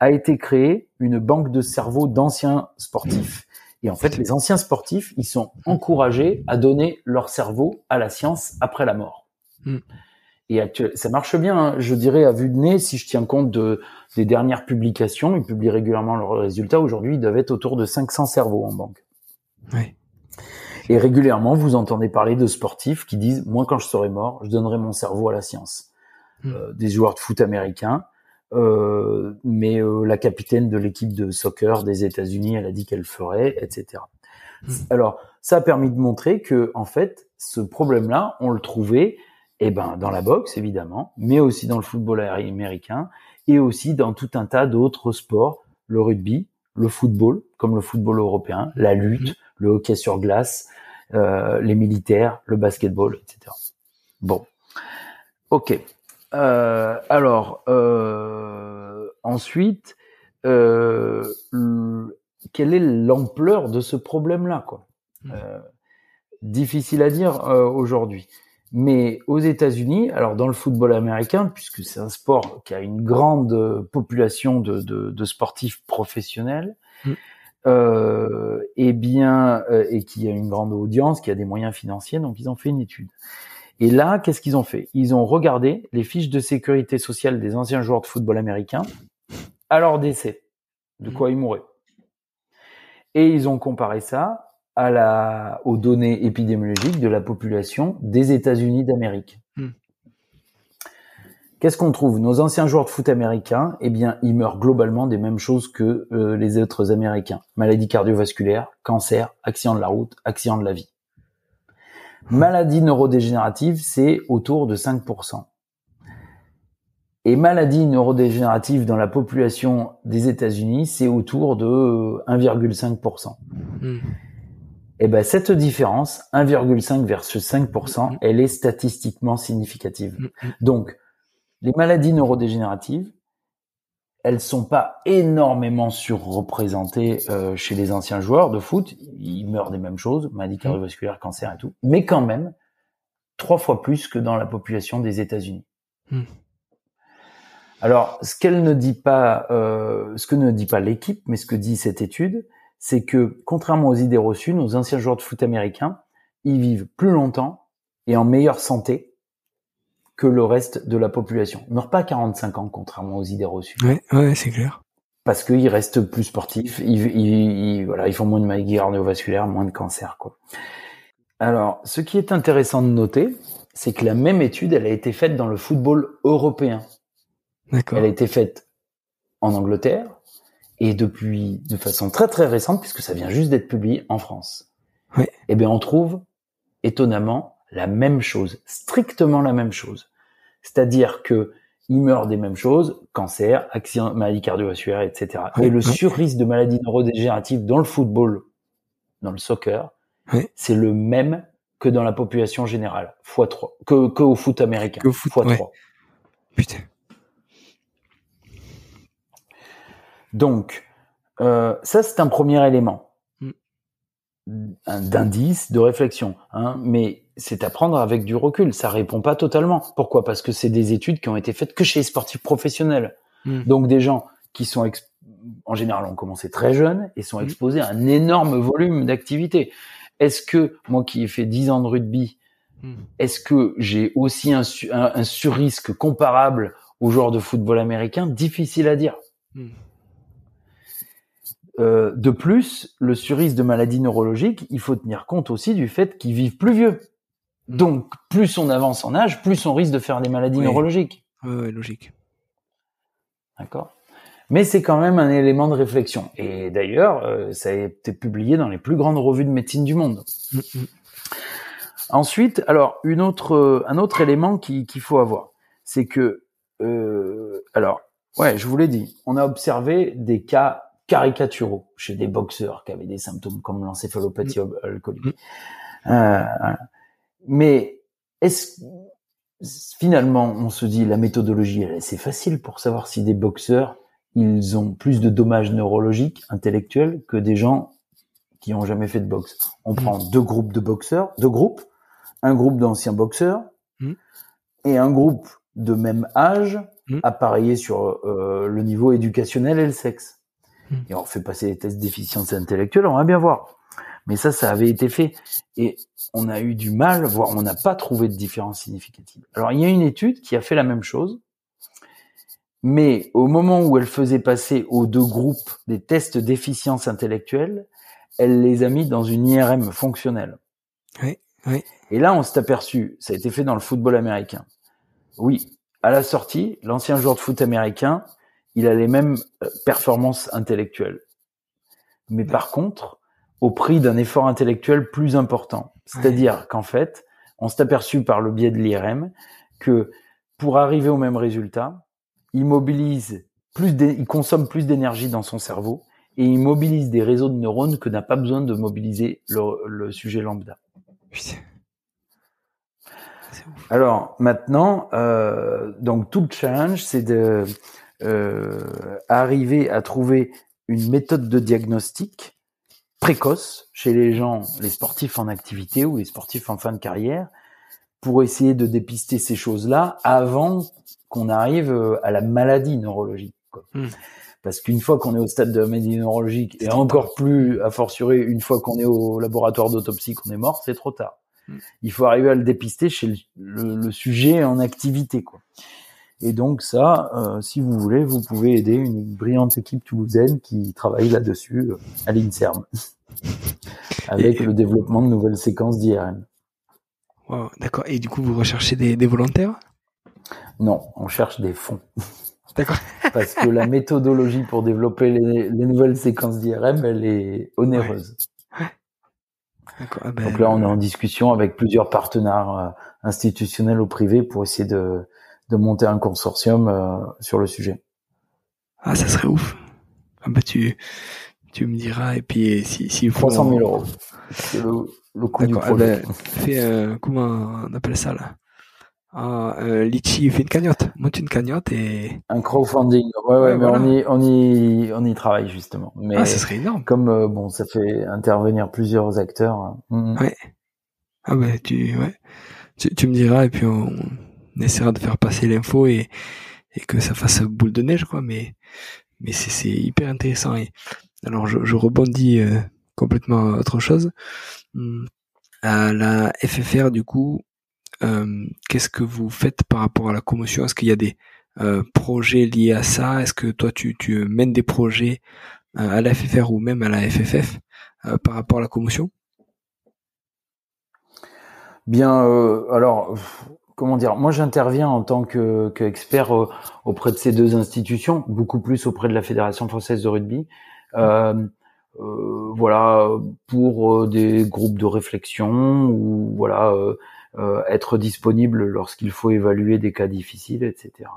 a été créée une banque de cerveau d'anciens sportifs. Et en fait, les anciens sportifs, ils sont encouragés à donner leur cerveau à la science après la mort. Et ça marche bien, hein. je dirais à vue de nez, si je tiens compte de, des dernières publications, ils publient régulièrement leurs résultats. Aujourd'hui, ils doivent être autour de 500 cerveaux en banque. Et régulièrement, vous entendez parler de sportifs qui disent, moi, quand je serai mort, je donnerai mon cerveau à la science. Mm. Euh, des joueurs de foot américains, euh, mais euh, la capitaine de l'équipe de soccer des États-Unis, elle a dit qu'elle ferait, etc. Mm. Alors, ça a permis de montrer que, en fait, ce problème-là, on le trouvait eh ben, dans la boxe, évidemment, mais aussi dans le football américain et aussi dans tout un tas d'autres sports, le rugby, le football, comme le football européen, la lutte, mhm. le hockey sur glace, euh, les militaires, le basketball, etc. Bon, ok. Euh, alors, euh, ensuite, euh, quelle est l'ampleur de ce problème-là, quoi? Mhm. euh, Difficile à dire euh, aujourd'hui. Mais aux États-Unis, alors dans le football américain, puisque c'est un sport qui a une grande population de, de, de sportifs professionnels, mm. euh, et eh bien, euh, et qui a une grande audience, qui a des moyens financiers, donc ils ont fait une étude. Et là, qu'est-ce qu'ils ont fait? Ils ont regardé les fiches de sécurité sociale des anciens joueurs de football américains à leur décès, de quoi ils mouraient. Et ils ont comparé ça à la, aux données épidémiologiques de la population des États-Unis d'Amérique. Hmm. Qu'est-ce qu'on trouve? Nos anciens joueurs de foot américains, eh bien, ils meurent globalement des mêmes choses que euh, les autres Américains. Maladie cardiovasculaire, cancer, accident de la route, accident de la vie. Hmm. Maladie neurodégénérative, c'est autour de 5%. Et maladie neurodégénérative dans la population des États-Unis, c'est autour de 1,5%. Euh, eh ben, cette différence, 1,5 versus 5%, mm-hmm. elle est statistiquement significative. Mm-hmm. Donc, les maladies neurodégénératives, elles sont pas énormément surreprésentées euh, chez les anciens joueurs de foot. Ils meurent des mêmes choses, maladies mm-hmm. cardiovasculaires, cancer et tout, mais quand même trois fois plus que dans la population des États-Unis. Mm. Alors, ce qu'elle ne dit pas, euh, ce que ne dit pas l'équipe, mais ce que dit cette étude, c'est que contrairement aux idées reçues, nos anciens joueurs de foot américains, ils vivent plus longtemps et en meilleure santé que le reste de la population. Ils meurent pas à 45 ans, contrairement aux idées reçues. Ouais, ouais, c'est clair. Parce qu'ils restent plus sportifs, ils, ils, voilà, ils font moins de maladies cardiovasculaires, moins de cancer, quoi. Alors, ce qui est intéressant de noter, c'est que la même étude, elle a été faite dans le football européen. D'accord. Elle a été faite en Angleterre, et depuis de façon très très récente, puisque ça vient juste d'être publié en France. Oui. Eh bien, on trouve étonnamment la même chose, strictement la même chose. C'est-à-dire que ils meurent des mêmes choses, cancer, accident, maladie cardiovasculaire, etc. et le sur-risque de maladies neurodégénératives dans le football, dans le soccer, c'est le même que dans la population générale, fois 3, que, que au foot américain, que foot, fois 3. Putain. Donc, euh, ça, c'est un premier élément mm. d'indice, de réflexion. Hein, mais c'est à prendre avec du recul. Ça répond pas totalement. Pourquoi? Parce que c'est des études qui ont été faites que chez les sportifs professionnels. Mm. Donc des gens qui sont en général ont commencé très jeunes et sont mm. exposés à un énorme volume d'activité. Est-ce que moi qui ai fait 10 ans de rugby, est-ce que j'ai aussi un, un, un surrisque comparable aux joueurs de football américain? Difficile à dire. Euh, de plus, le surrisque de maladies neurologiques, il faut tenir compte aussi du fait qu'ils vivent plus vieux. Mm. Donc, plus on avance en âge, plus on risque de faire des maladies neurologiques. Oui, logique. D'accord. Mais c'est quand même un élément de réflexion. Et d'ailleurs, euh, ça a été publié dans les plus grandes revues de médecine du monde. Mm, mm. Ensuite, alors une autre, un autre élément qu'il faut avoir, c'est que, euh, alors, ouais, je vous l'ai dit, on a observé des cas caricaturaux chez des boxeurs qui avaient des symptômes comme l'encéphalopathie mm. alcoolique. Mm. Euh, mais est-ce finalement, on se dit la méthodologie, c'est facile pour savoir si des boxeurs, ils ont plus de dommages neurologiques, intellectuels, que des gens qui ont jamais fait de boxe? On mm. prend deux groupes de boxeurs, deux groupes, un groupe d'anciens boxeurs et un groupe de même âge, appareillé sur euh, le niveau éducationnel et le sexe. Et on fait passer les tests d'efficience intellectuelle, on va bien voir. Mais ça, ça avait été fait. Et on a eu du mal, voire on n'a pas trouvé de différence significative. Alors, il y a une étude qui a fait la même chose, mais au moment où elle faisait passer aux deux groupes des tests d'efficience intellectuelle, elle les a mis dans une IRM fonctionnelle. Oui, oui. Et là, on s'est aperçu, ça a été fait dans le football américain. Oui, à la sortie, l'ancien joueur de foot américain, il a les mêmes euh, performances intellectuelles. Mais par contre, au prix d'un effort intellectuel plus important. C'est-à-dire qu'en fait, on s'est aperçu par le biais de l'IRM que pour arriver au même résultat, il mobilise plus, il consomme plus d'énergie dans son cerveau et il mobilise des réseaux de neurones que n'a pas besoin de mobiliser le, sujet lambda. Alors maintenant, euh, donc tout le challenge, c'est de arriver à trouver une méthode de diagnostic précoce chez les gens, les sportifs en activité ou les sportifs en fin de carrière, pour essayer de dépister ces choses-là avant qu'on arrive euh, à la maladie neurologique. Hmm. Parce qu'une fois qu'on est au stade de la maladie neurologique, et encore plus, à fortiori, une fois qu'on est au laboratoire d'autopsie, qu'on est mort, c'est trop tard. Hmm. Il faut arriver à le dépister chez le, sujet en activité. Quoi. Et donc ça, euh, si vous voulez, vous pouvez aider une brillante équipe toulousaine qui travaille là-dessus euh, à l'INSERM, avec le développement de nouvelles séquences d'IRM. Wow, D'accord. Et du coup, vous recherchez des, des volontaires? Non, on cherche des fonds. D'accord. Parce que la méthodologie pour développer les, les nouvelles séquences d'IRM, elle est onéreuse. Ah ben, donc là, on est en discussion avec plusieurs partenaires euh, institutionnels ou privés pour essayer de de monter un consortium euh, sur le sujet. Ah, ça serait ouf. Ah bah tu, tu me diras et puis si si 300 000 euros. C'est le, le coût du ah projet. Ben, fais euh, comment on appelle ça là? Ah, euh, Litchi fait une cagnotte, monte une cagnotte et un crowdfunding. Ouais, ouais, mais on y, on y, on y travaille justement. Mais ah, ça serait énorme. Comme euh, bon, ça fait intervenir plusieurs acteurs. Hein. Mm, mm. Ouais. Ah bah tu, ouais, tu, tu me diras et puis on essaiera de faire passer l'info et, et que ça fasse boule de neige, quoi. Mais, mais c'est hyper intéressant. Et alors, je, je rebondis euh, complètement à autre chose. Hum, à la FFR, du coup, euh, qu'est-ce que vous faites par rapport à la commotion? Est-ce qu'il y a des euh, projets liés à ça? Est-ce que toi, tu, tu mènes des projets à la FFR ou même à la FFF par rapport à la commotion? Bien, alors comment dire Moi, j'interviens en tant que qu'expert euh, auprès de ces deux institutions, beaucoup plus auprès de la Fédération française de rugby. Euh, euh, voilà, pour des groupes de réflexion ou voilà, être disponible lorsqu'il faut évaluer des cas difficiles, etc.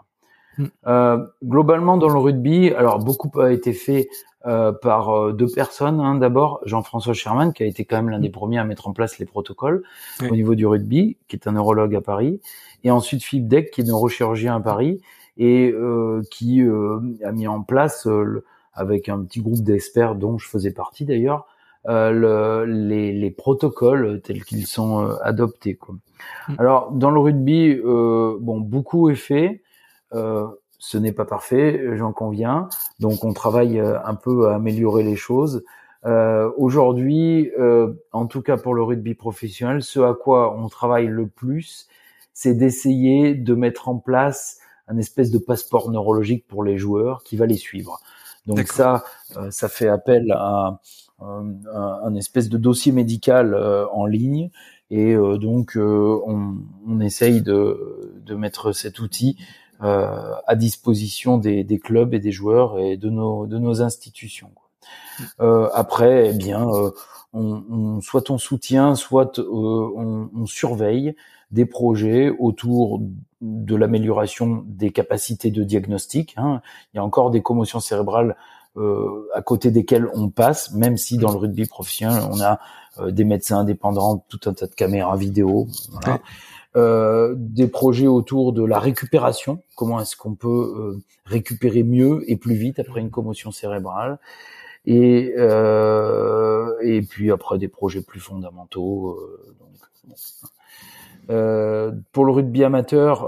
Mm. globalement, dans le rugby, alors beaucoup a été fait euh, par euh, deux personnes. Hein, D'abord, Jean-François Sherman, qui a été quand même l'un des premiers à mettre en place les protocoles au niveau du rugby, qui est un neurologue à Paris. Et ensuite, Philippe Deck, qui est neurochirurgien à Paris et euh, qui a mis en place, avec un petit groupe d'experts dont je faisais partie d'ailleurs, le, les, les, protocoles tels qu'ils sont adoptés. Quoi. Mm. Alors, dans le rugby, bon, beaucoup est fait. Euh, ce n'est pas parfait, j'en conviens. Donc on travaille euh, un peu à améliorer les choses. Euh, Aujourd'hui, euh, en tout cas pour le rugby professionnel, ce à quoi on travaille le plus, c'est d'essayer de mettre en place un espèce de passeport neurologique pour les joueurs qui va les suivre. Donc ça, euh, ça fait appel à, un espèce de dossier médical en ligne et donc on, on, essaye de, de mettre cet outil euh, à disposition des, des, clubs et des joueurs et de nos, de nos institutions. Euh, après, eh bien, euh, on, on, soit on soutient, soit on, on, surveille des projets autour de l'amélioration des capacités de diagnostic. Hein. Il y a encore des commotions cérébrales euh, à côté desquelles on passe, même si dans le rugby professionnel, on a des médecins indépendants, tout un tas de caméras vidéo. Euh, des projets autour de la récupération. Comment est-ce qu'on peut euh, récupérer mieux et plus vite après une commotion cérébrale et euh, et puis après des projets plus fondamentaux. Donc, pour le rugby amateur,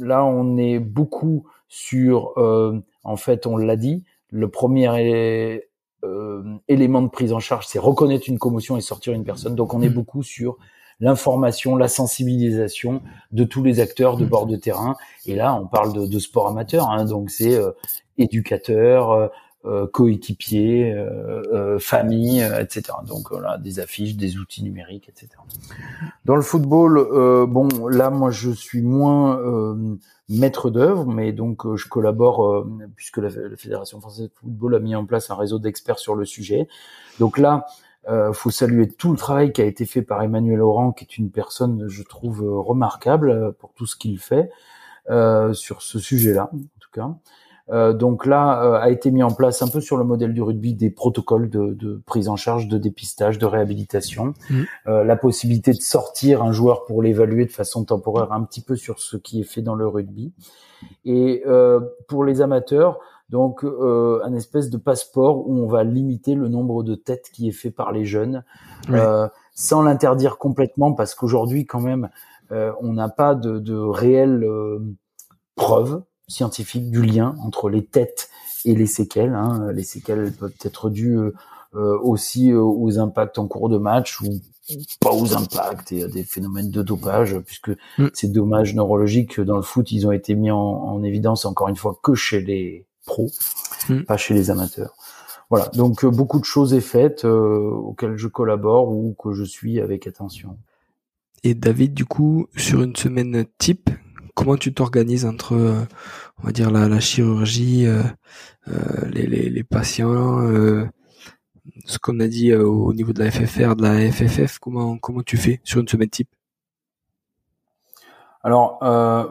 là on est beaucoup sur, en fait, on l'a dit, le premier élément de prise en charge, c'est reconnaître une commotion et sortir une personne. Donc on est mmh. beaucoup sur l'information, la sensibilisation de tous les acteurs de mm. bord de terrain. Et là, on parle de, de sport amateur, hein, donc c'est euh, éducateur, euh, euh coéquipier, euh, euh, famille, etc. Donc voilà, des affiches, des outils numériques, etc. Dans le football, bon, là, moi, je suis moins maître d'œuvre, mais donc je collabore puisque la, la, Fédération française de football a mis en place un réseau d'experts sur le sujet. Donc là, euh, faut saluer tout le travail qui a été fait par Emmanuel Laurent, qui est une personne, je trouve, euh, remarquable euh, pour tout ce qu'il fait euh, sur ce sujet-là, en tout cas. Euh, donc là, a été mis en place un peu sur le modèle du rugby des protocoles de, de prise en charge, de dépistage, de réhabilitation, mmh. la possibilité de sortir un joueur pour l'évaluer de façon temporaire, un petit peu sur ce qui est fait dans le rugby. Et pour les amateurs, donc euh, un espèce de passeport où on va limiter le nombre de têtes qui est fait par les jeunes, euh, sans l'interdire complètement parce qu'aujourd'hui quand même euh, on n'a pas de, de réelles euh, preuves scientifiques du lien entre les têtes et les séquelles. Hein. Les séquelles peuvent être dues euh, aussi aux impacts en cours de match ou pas aux impacts et à des phénomènes de dopage, puisque mm. ces dommages neurologiques dans le foot, ils ont été mis en, en évidence encore une fois que chez les pro, hmm. pas chez les amateurs. Voilà, donc euh, beaucoup de choses est faites euh, auxquelles je collabore ou que je suis avec attention. Et David, du coup, sur une semaine type, comment tu t'organises entre, euh, on va dire, la, chirurgie, les, les, patients, ce qu'on a dit au niveau de la FFR, de la FFF, comment, comment tu fais sur une semaine type? Alors,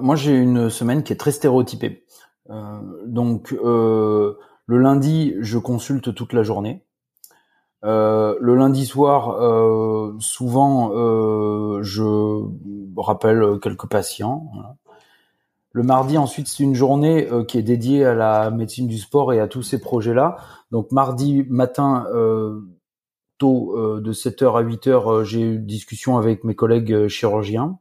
moi j'ai une semaine qui est très stéréotypée. Euh, donc euh, le lundi, je consulte toute la journée. Euh, le lundi soir, euh, souvent, euh, je rappelle quelques patients. Le mardi, ensuite, c'est une journée qui est dédiée à la médecine du sport et à tous ces projets-là. Donc mardi matin, tôt, de 7h à 8h, j'ai une discussion avec mes collègues chirurgiens.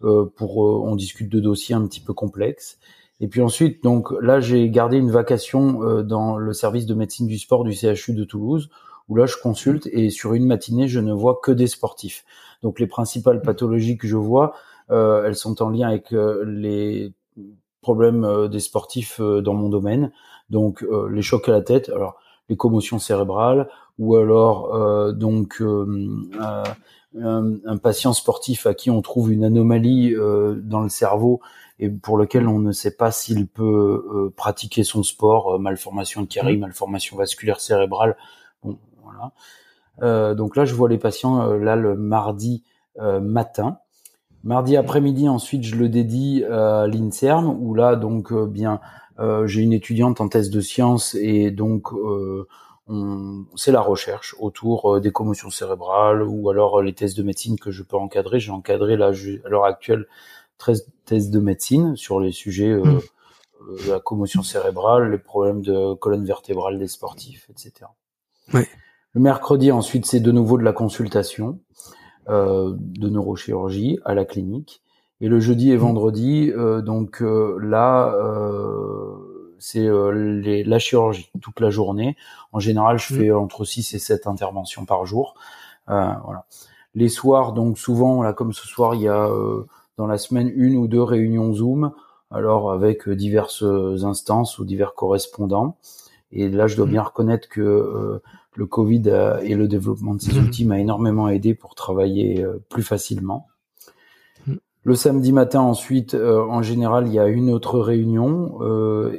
pour, on discute de dossiers un petit peu complexes. Et puis ensuite, donc là, j'ai gardé une vacation euh, dans le service de médecine du sport du CHU de Toulouse, où là, je consulte et sur une matinée, je ne vois que des sportifs. Donc les principales pathologies que je vois, euh, elles sont en lien avec euh, les problèmes des sportifs dans mon domaine. Donc les chocs à la tête, alors les commotions cérébrales, ou alors donc un, un, patient sportif à qui on trouve une anomalie dans le cerveau et pour lequel on ne sait pas s'il peut euh, pratiquer son sport, euh, malformation de Chiari, mmh. malformation vasculaire cérébrale. Bon, voilà. Euh, donc là, je vois les patients là le mardi matin. Mardi après-midi, ensuite, je le dédie à l'Inserm, où là, donc, bien, j'ai une étudiante en thèse de sciences et donc c'est la recherche autour des commotions cérébrales ou alors les thèses de médecine que je peux encadrer. J'ai encadré là à l'heure actuelle 13 thèses de médecine sur les sujets euh, hmm. euh, de la commotion cérébrale, les problèmes de colonne vertébrale des sportifs, etc. Le mercredi, ensuite, c'est de nouveau de la consultation euh, de neurochirurgie à la clinique. Et le jeudi et hmm. vendredi, donc là, c'est la chirurgie toute la journée. En général, je hmm. fais entre 6 et 7 interventions par jour. voilà. Les soirs, donc souvent, là, comme ce soir, il y a dans la semaine une ou deux réunions Zoom, alors avec euh, diverses instances ou divers correspondants. Et là, je dois mmh. bien reconnaître que euh, le Covid et le développement de ces mmh. outils m'a énormément aidé pour travailler euh, plus facilement. Mmh. Le samedi matin, ensuite, en général, il y a une autre réunion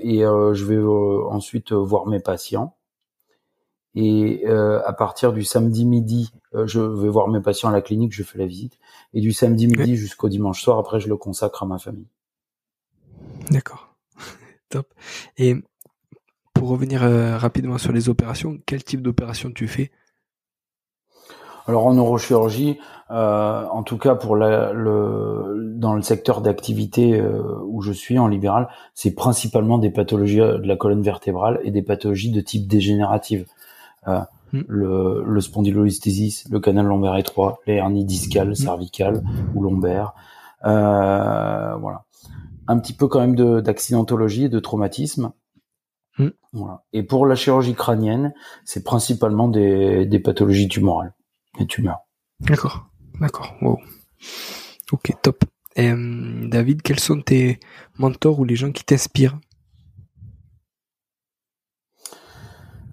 et je vais ensuite voir mes patients. Et à partir du samedi midi, je vais voir mes patients à la clinique, je fais la visite et du samedi midi jusqu'au dimanche soir. Après, je le consacre à ma famille. D'accord. Top. Et pour revenir euh, rapidement sur les opérations, quel type d'opération tu fais? Alors en neurochirurgie, euh, en tout cas pour la, le, dans le secteur d'activité euh, où je suis en libéral, c'est principalement des pathologies de la colonne vertébrale et des pathologies de type dégénérative. Euh, hmm. le, le spondylolisthésis, le canal lombaire étroit, les hernies discales, hmm. cervicales ou lombaires. Euh, voilà. Un petit peu quand même d'accidentologie, de, de traumatisme. Hmm. Voilà. Et pour la chirurgie crânienne, c'est principalement des, des pathologies tumorales, des tumeurs. D'accord, d'accord. Wow. Ok, top. Euh, David, quels sont tes mentors ou les gens qui t'inspirent?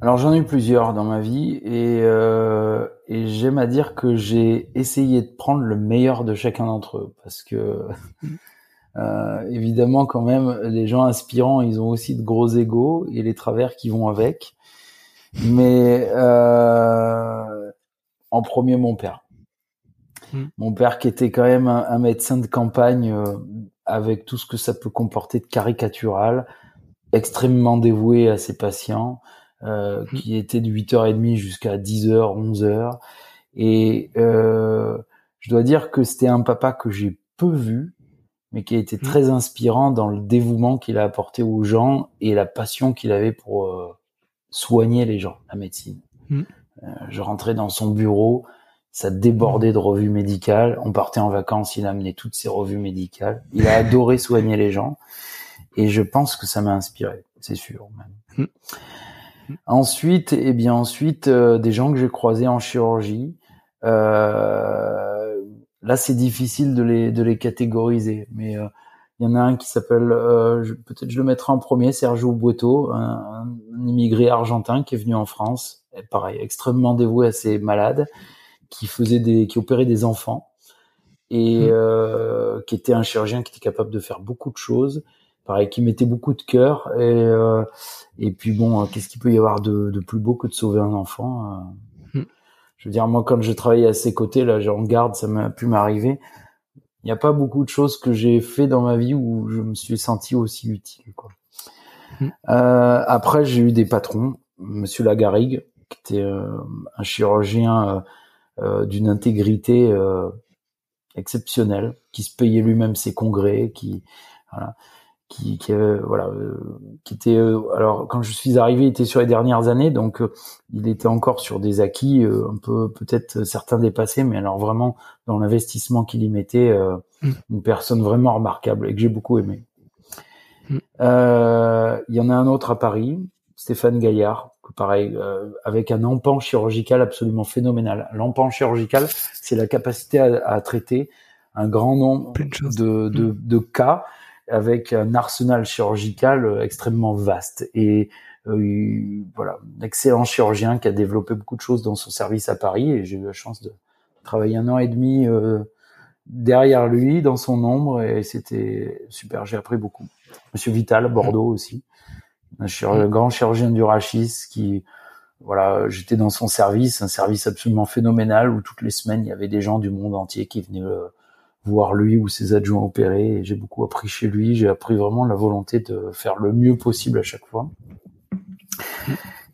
Alors j'en ai eu plusieurs dans ma vie et, euh, et j'aime à dire que j'ai essayé de prendre le meilleur de chacun d'entre eux parce que euh, évidemment quand même les gens inspirants ils ont aussi de gros égaux et les travers qui vont avec. Mais euh, en premier mon père. Hmm. Mon père qui était quand même un, médecin de campagne euh, avec tout ce que ça peut comporter de caricatural, extrêmement dévoué à ses patients. Euh, mmh. qui était de 8h30 jusqu'à 10h, 11h. Et euh, je dois dire que c'était un papa que j'ai peu vu, mais qui a été mmh. très inspirant dans le dévouement qu'il a apporté aux gens et la passion qu'il avait pour euh, soigner les gens, la médecine. Mmh. Euh, je rentrais dans son bureau, ça débordait de revues médicales. On partait en vacances, il amenait toutes ses revues médicales. Il a adoré soigner les gens, et je pense que ça m'a inspiré, c'est sûr. Même. Ensuite, et eh bien ensuite, euh, des gens que j'ai croisés en chirurgie. Euh, là, c'est difficile de les de les catégoriser, mais euh, il y en a un qui s'appelle, peut-être je le mettrai en premier, Sergio Bueto, un, immigré argentin qui est venu en France, et pareil, extrêmement dévoué à ses malades, qui faisait des, qui opérait des enfants et mmh. qui était un chirurgien qui était capable de faire beaucoup de choses pareil, qui mettait beaucoup de cœur. Et, euh, et puis bon, qu'est-ce qu'il peut y avoir de, de, plus beau que de sauver un enfant euh? hmm. Je veux dire, moi, quand je travaillais à ses côtés, là, en garde, ça m'a pu m'arriver. Il n'y a pas beaucoup de choses que j'ai fait dans ma vie où je me suis senti aussi utile. Quoi. Hmm. Euh, après, j'ai eu des patrons, Monsieur Lagarigue, qui était euh, un chirurgien d'une intégrité exceptionnelle, qui se payait lui-même ses congrès, qui voilà qui, qui voilà, euh, qui était euh, alors quand je suis arrivé, il était sur les dernières années, donc euh, il était encore sur des acquis un peu peut-être certains dépassés, mais alors vraiment dans l'investissement qu'il y mettait, mm. une personne vraiment remarquable et que j'ai beaucoup aimé. Mm. il y en a un autre à Paris, Stéphane Gaillard, pareil, avec un empan chirurgical absolument phénoménal. L'empan chirurgical, c'est la capacité à, à, traiter un grand nombre de, de, mm. de cas avec un arsenal chirurgical euh, extrêmement vaste. Et euh, voilà, un excellent chirurgien qui a développé beaucoup de choses dans son service à Paris. Et j'ai eu la chance de travailler un an et demi euh, derrière lui dans son ombre. Et c'était super, j'ai appris beaucoup. Monsieur Vital, Bordeaux aussi, un, grand chirurgien du rachis qui voilà, j'étais dans son service, un service absolument phénoménal où toutes les semaines il y avait des gens du monde entier qui venaient voir lui ou ses adjoints opérer. J'ai beaucoup appris chez lui. J'ai appris vraiment la volonté de faire le mieux possible à chaque fois.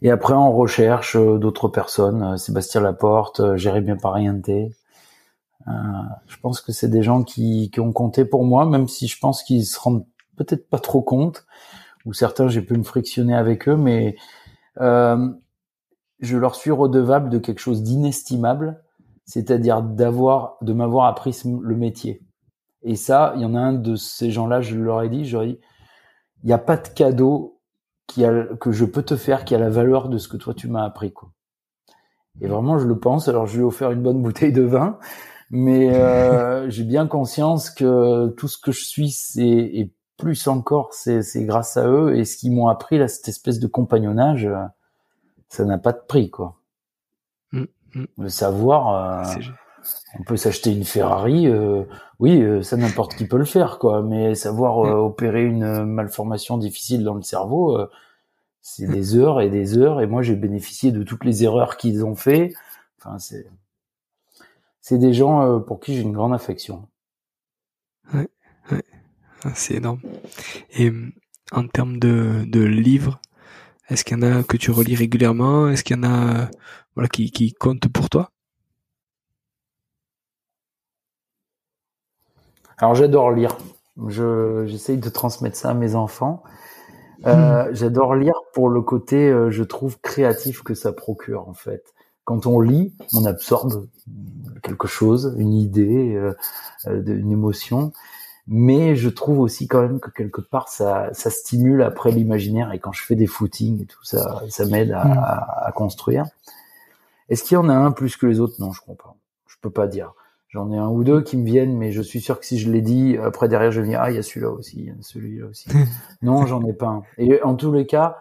Et après, on recherche euh, d'autres personnes. Euh, Sébastien Laporte, euh, Jérémy Pariente. Euh, je pense que c'est des gens qui, qui ont compté pour moi, même si je pense qu'ils se rendent peut-être pas trop compte. Ou certains, j'ai pu me frictionner avec eux, mais euh, je leur suis redevable de quelque chose d'inestimable c'est-à-dire d'avoir, de m'avoir appris le métier. Et ça, il y en a un de ces gens-là, je leur ai dit, j'aurais dit, il n'y a pas de cadeau qui a, que je peux te faire qui a la valeur de ce que toi tu m'as appris, quoi. Et vraiment, je le pense. Alors, je lui ai offert une bonne bouteille de vin, mais euh, j'ai bien conscience que tout ce que je suis, c'est et plus encore, c'est grâce à eux et ce qu'ils m'ont appris là, cette espèce de compagnonnage, ça n'a pas de prix, quoi. Mm. Le savoir, euh, on peut s'acheter une Ferrari, euh, oui, euh, ça n'importe qui peut le faire, quoi. Mais savoir mm. opérer une malformation difficile dans le cerveau, c'est mm. des heures et des heures. Et moi, j'ai bénéficié de toutes les erreurs qu'ils ont fait. Enfin, c'est c'est des gens pour qui j'ai une grande affection. Ouais, ouais. Ah, c'est énorme. Et en termes de, de livres, est-ce qu'il y en a que tu relis régulièrement? Est-ce qu'il y en a euh, voilà, qui, qui comptent pour toi? Alors j'adore lire. j'essaye de transmettre ça à mes enfants. Euh, hmm. J'adore lire pour le côté, euh, je trouve, créatif que ça procure en fait. Quand on lit, on absorbe quelque chose, une idée, une émotion mais je trouve aussi quand même que quelque part ça, ça stimule après l'imaginaire et quand je fais des footings et tout ça, ça m'aide à, mm. à, construire. Est-ce qu'il y en a un plus que les autres? Non, je crois pas. Je peux pas dire. J'en ai un ou deux qui me viennent, mais je suis sûr que si je l'ai dit, après derrière je vais dire ah il y a celui-là aussi, il y a celui-là aussi. non, j'en ai pas un. Et en tous les cas,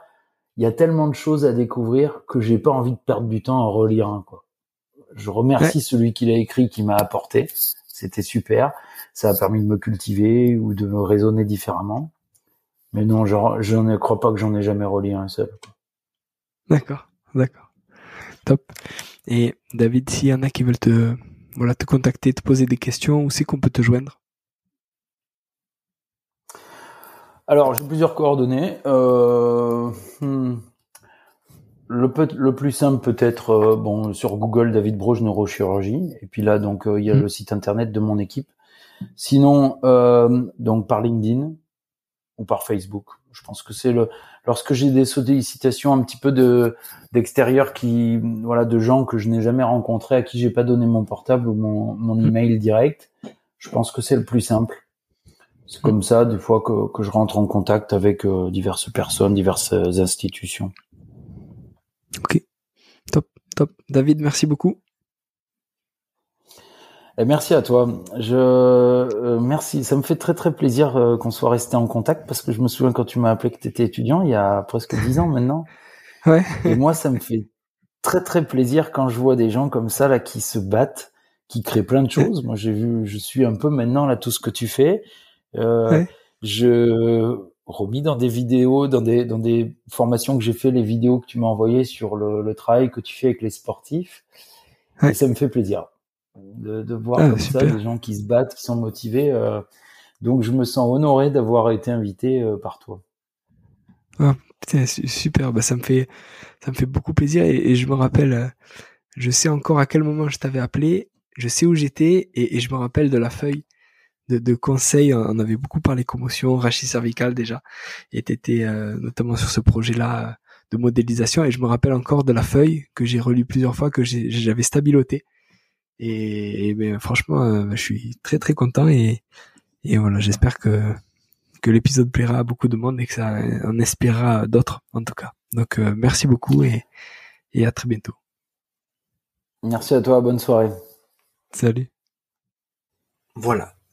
il y a tellement de choses à découvrir que j'ai pas envie de perdre du temps à relire un quoi. Je remercie celui qui l'a écrit, qui m'a apporté. C'était super ça a permis de me cultiver ou de me raisonner différemment. Mais non, je ne crois pas que j'en ai jamais relié un seul. D'accord, d'accord. Top. Et David, s'il y en a qui veulent te, voilà, te contacter, te poser des questions, où c'est qu'on peut te joindre? Alors, j'ai plusieurs coordonnées. Euh, hmm. Le, le, plus simple peut-être, euh, bon, sur Google, David Broge neurochirurgie. Et puis là, donc, euh, il y a hmm. le site internet de mon équipe, Sinon, euh, donc par LinkedIn ou par Facebook. Je pense que c'est le lorsque j'ai des sollicitations un petit peu de d'extérieur qui voilà de gens que je n'ai jamais rencontrés à qui j'ai pas donné mon portable ou mon, mon hmm. email direct. Je pense que c'est le plus simple. C'est comme ça des fois que, que je rentre en contact avec euh, diverses personnes, diverses institutions. Ok, top, top. David, merci beaucoup. Merci à toi. Je euh, merci. Ça me fait très très plaisir euh, qu'on soit resté en contact parce que je me souviens quand tu m'as appelé que tu étais étudiant il y a presque dix ans maintenant. Ouais. Et moi, ça me fait très très plaisir quand je vois des gens comme ça là qui se battent, qui créent plein de choses. Moi, j'ai vu, je suis un peu maintenant là tout ce que tu fais. Euh, Je remis dans des vidéos, dans des dans des formations que j'ai fait, les vidéos que tu m'as envoyées sur le, le, travail que tu fais avec les sportifs. Et ça me fait plaisir de, de voir ah, comme ça des gens qui se battent, qui sont motivés. Euh, donc je me sens honoré d'avoir été invité euh, par toi. Ah, super, bah, ça me fait ça me fait beaucoup plaisir et, je me rappelle, euh, je sais encore à quel moment je t'avais appelé, je sais où j'étais et, je me rappelle de la feuille de, de conseils. On avait beaucoup parlé commotion, rachis cervical déjà, et t'étais notamment sur ce projet-là de modélisation et je me rappelle encore de la feuille que j'ai relue plusieurs fois que j'avais stabiloté et, ben, franchement, euh, je suis très très content et, et voilà, j'espère que que l'épisode plaira à beaucoup de monde et que ça en inspirera d'autres en tout cas. Donc euh, merci beaucoup et, et à très bientôt. Merci à toi, bonne soirée. Salut. Voilà,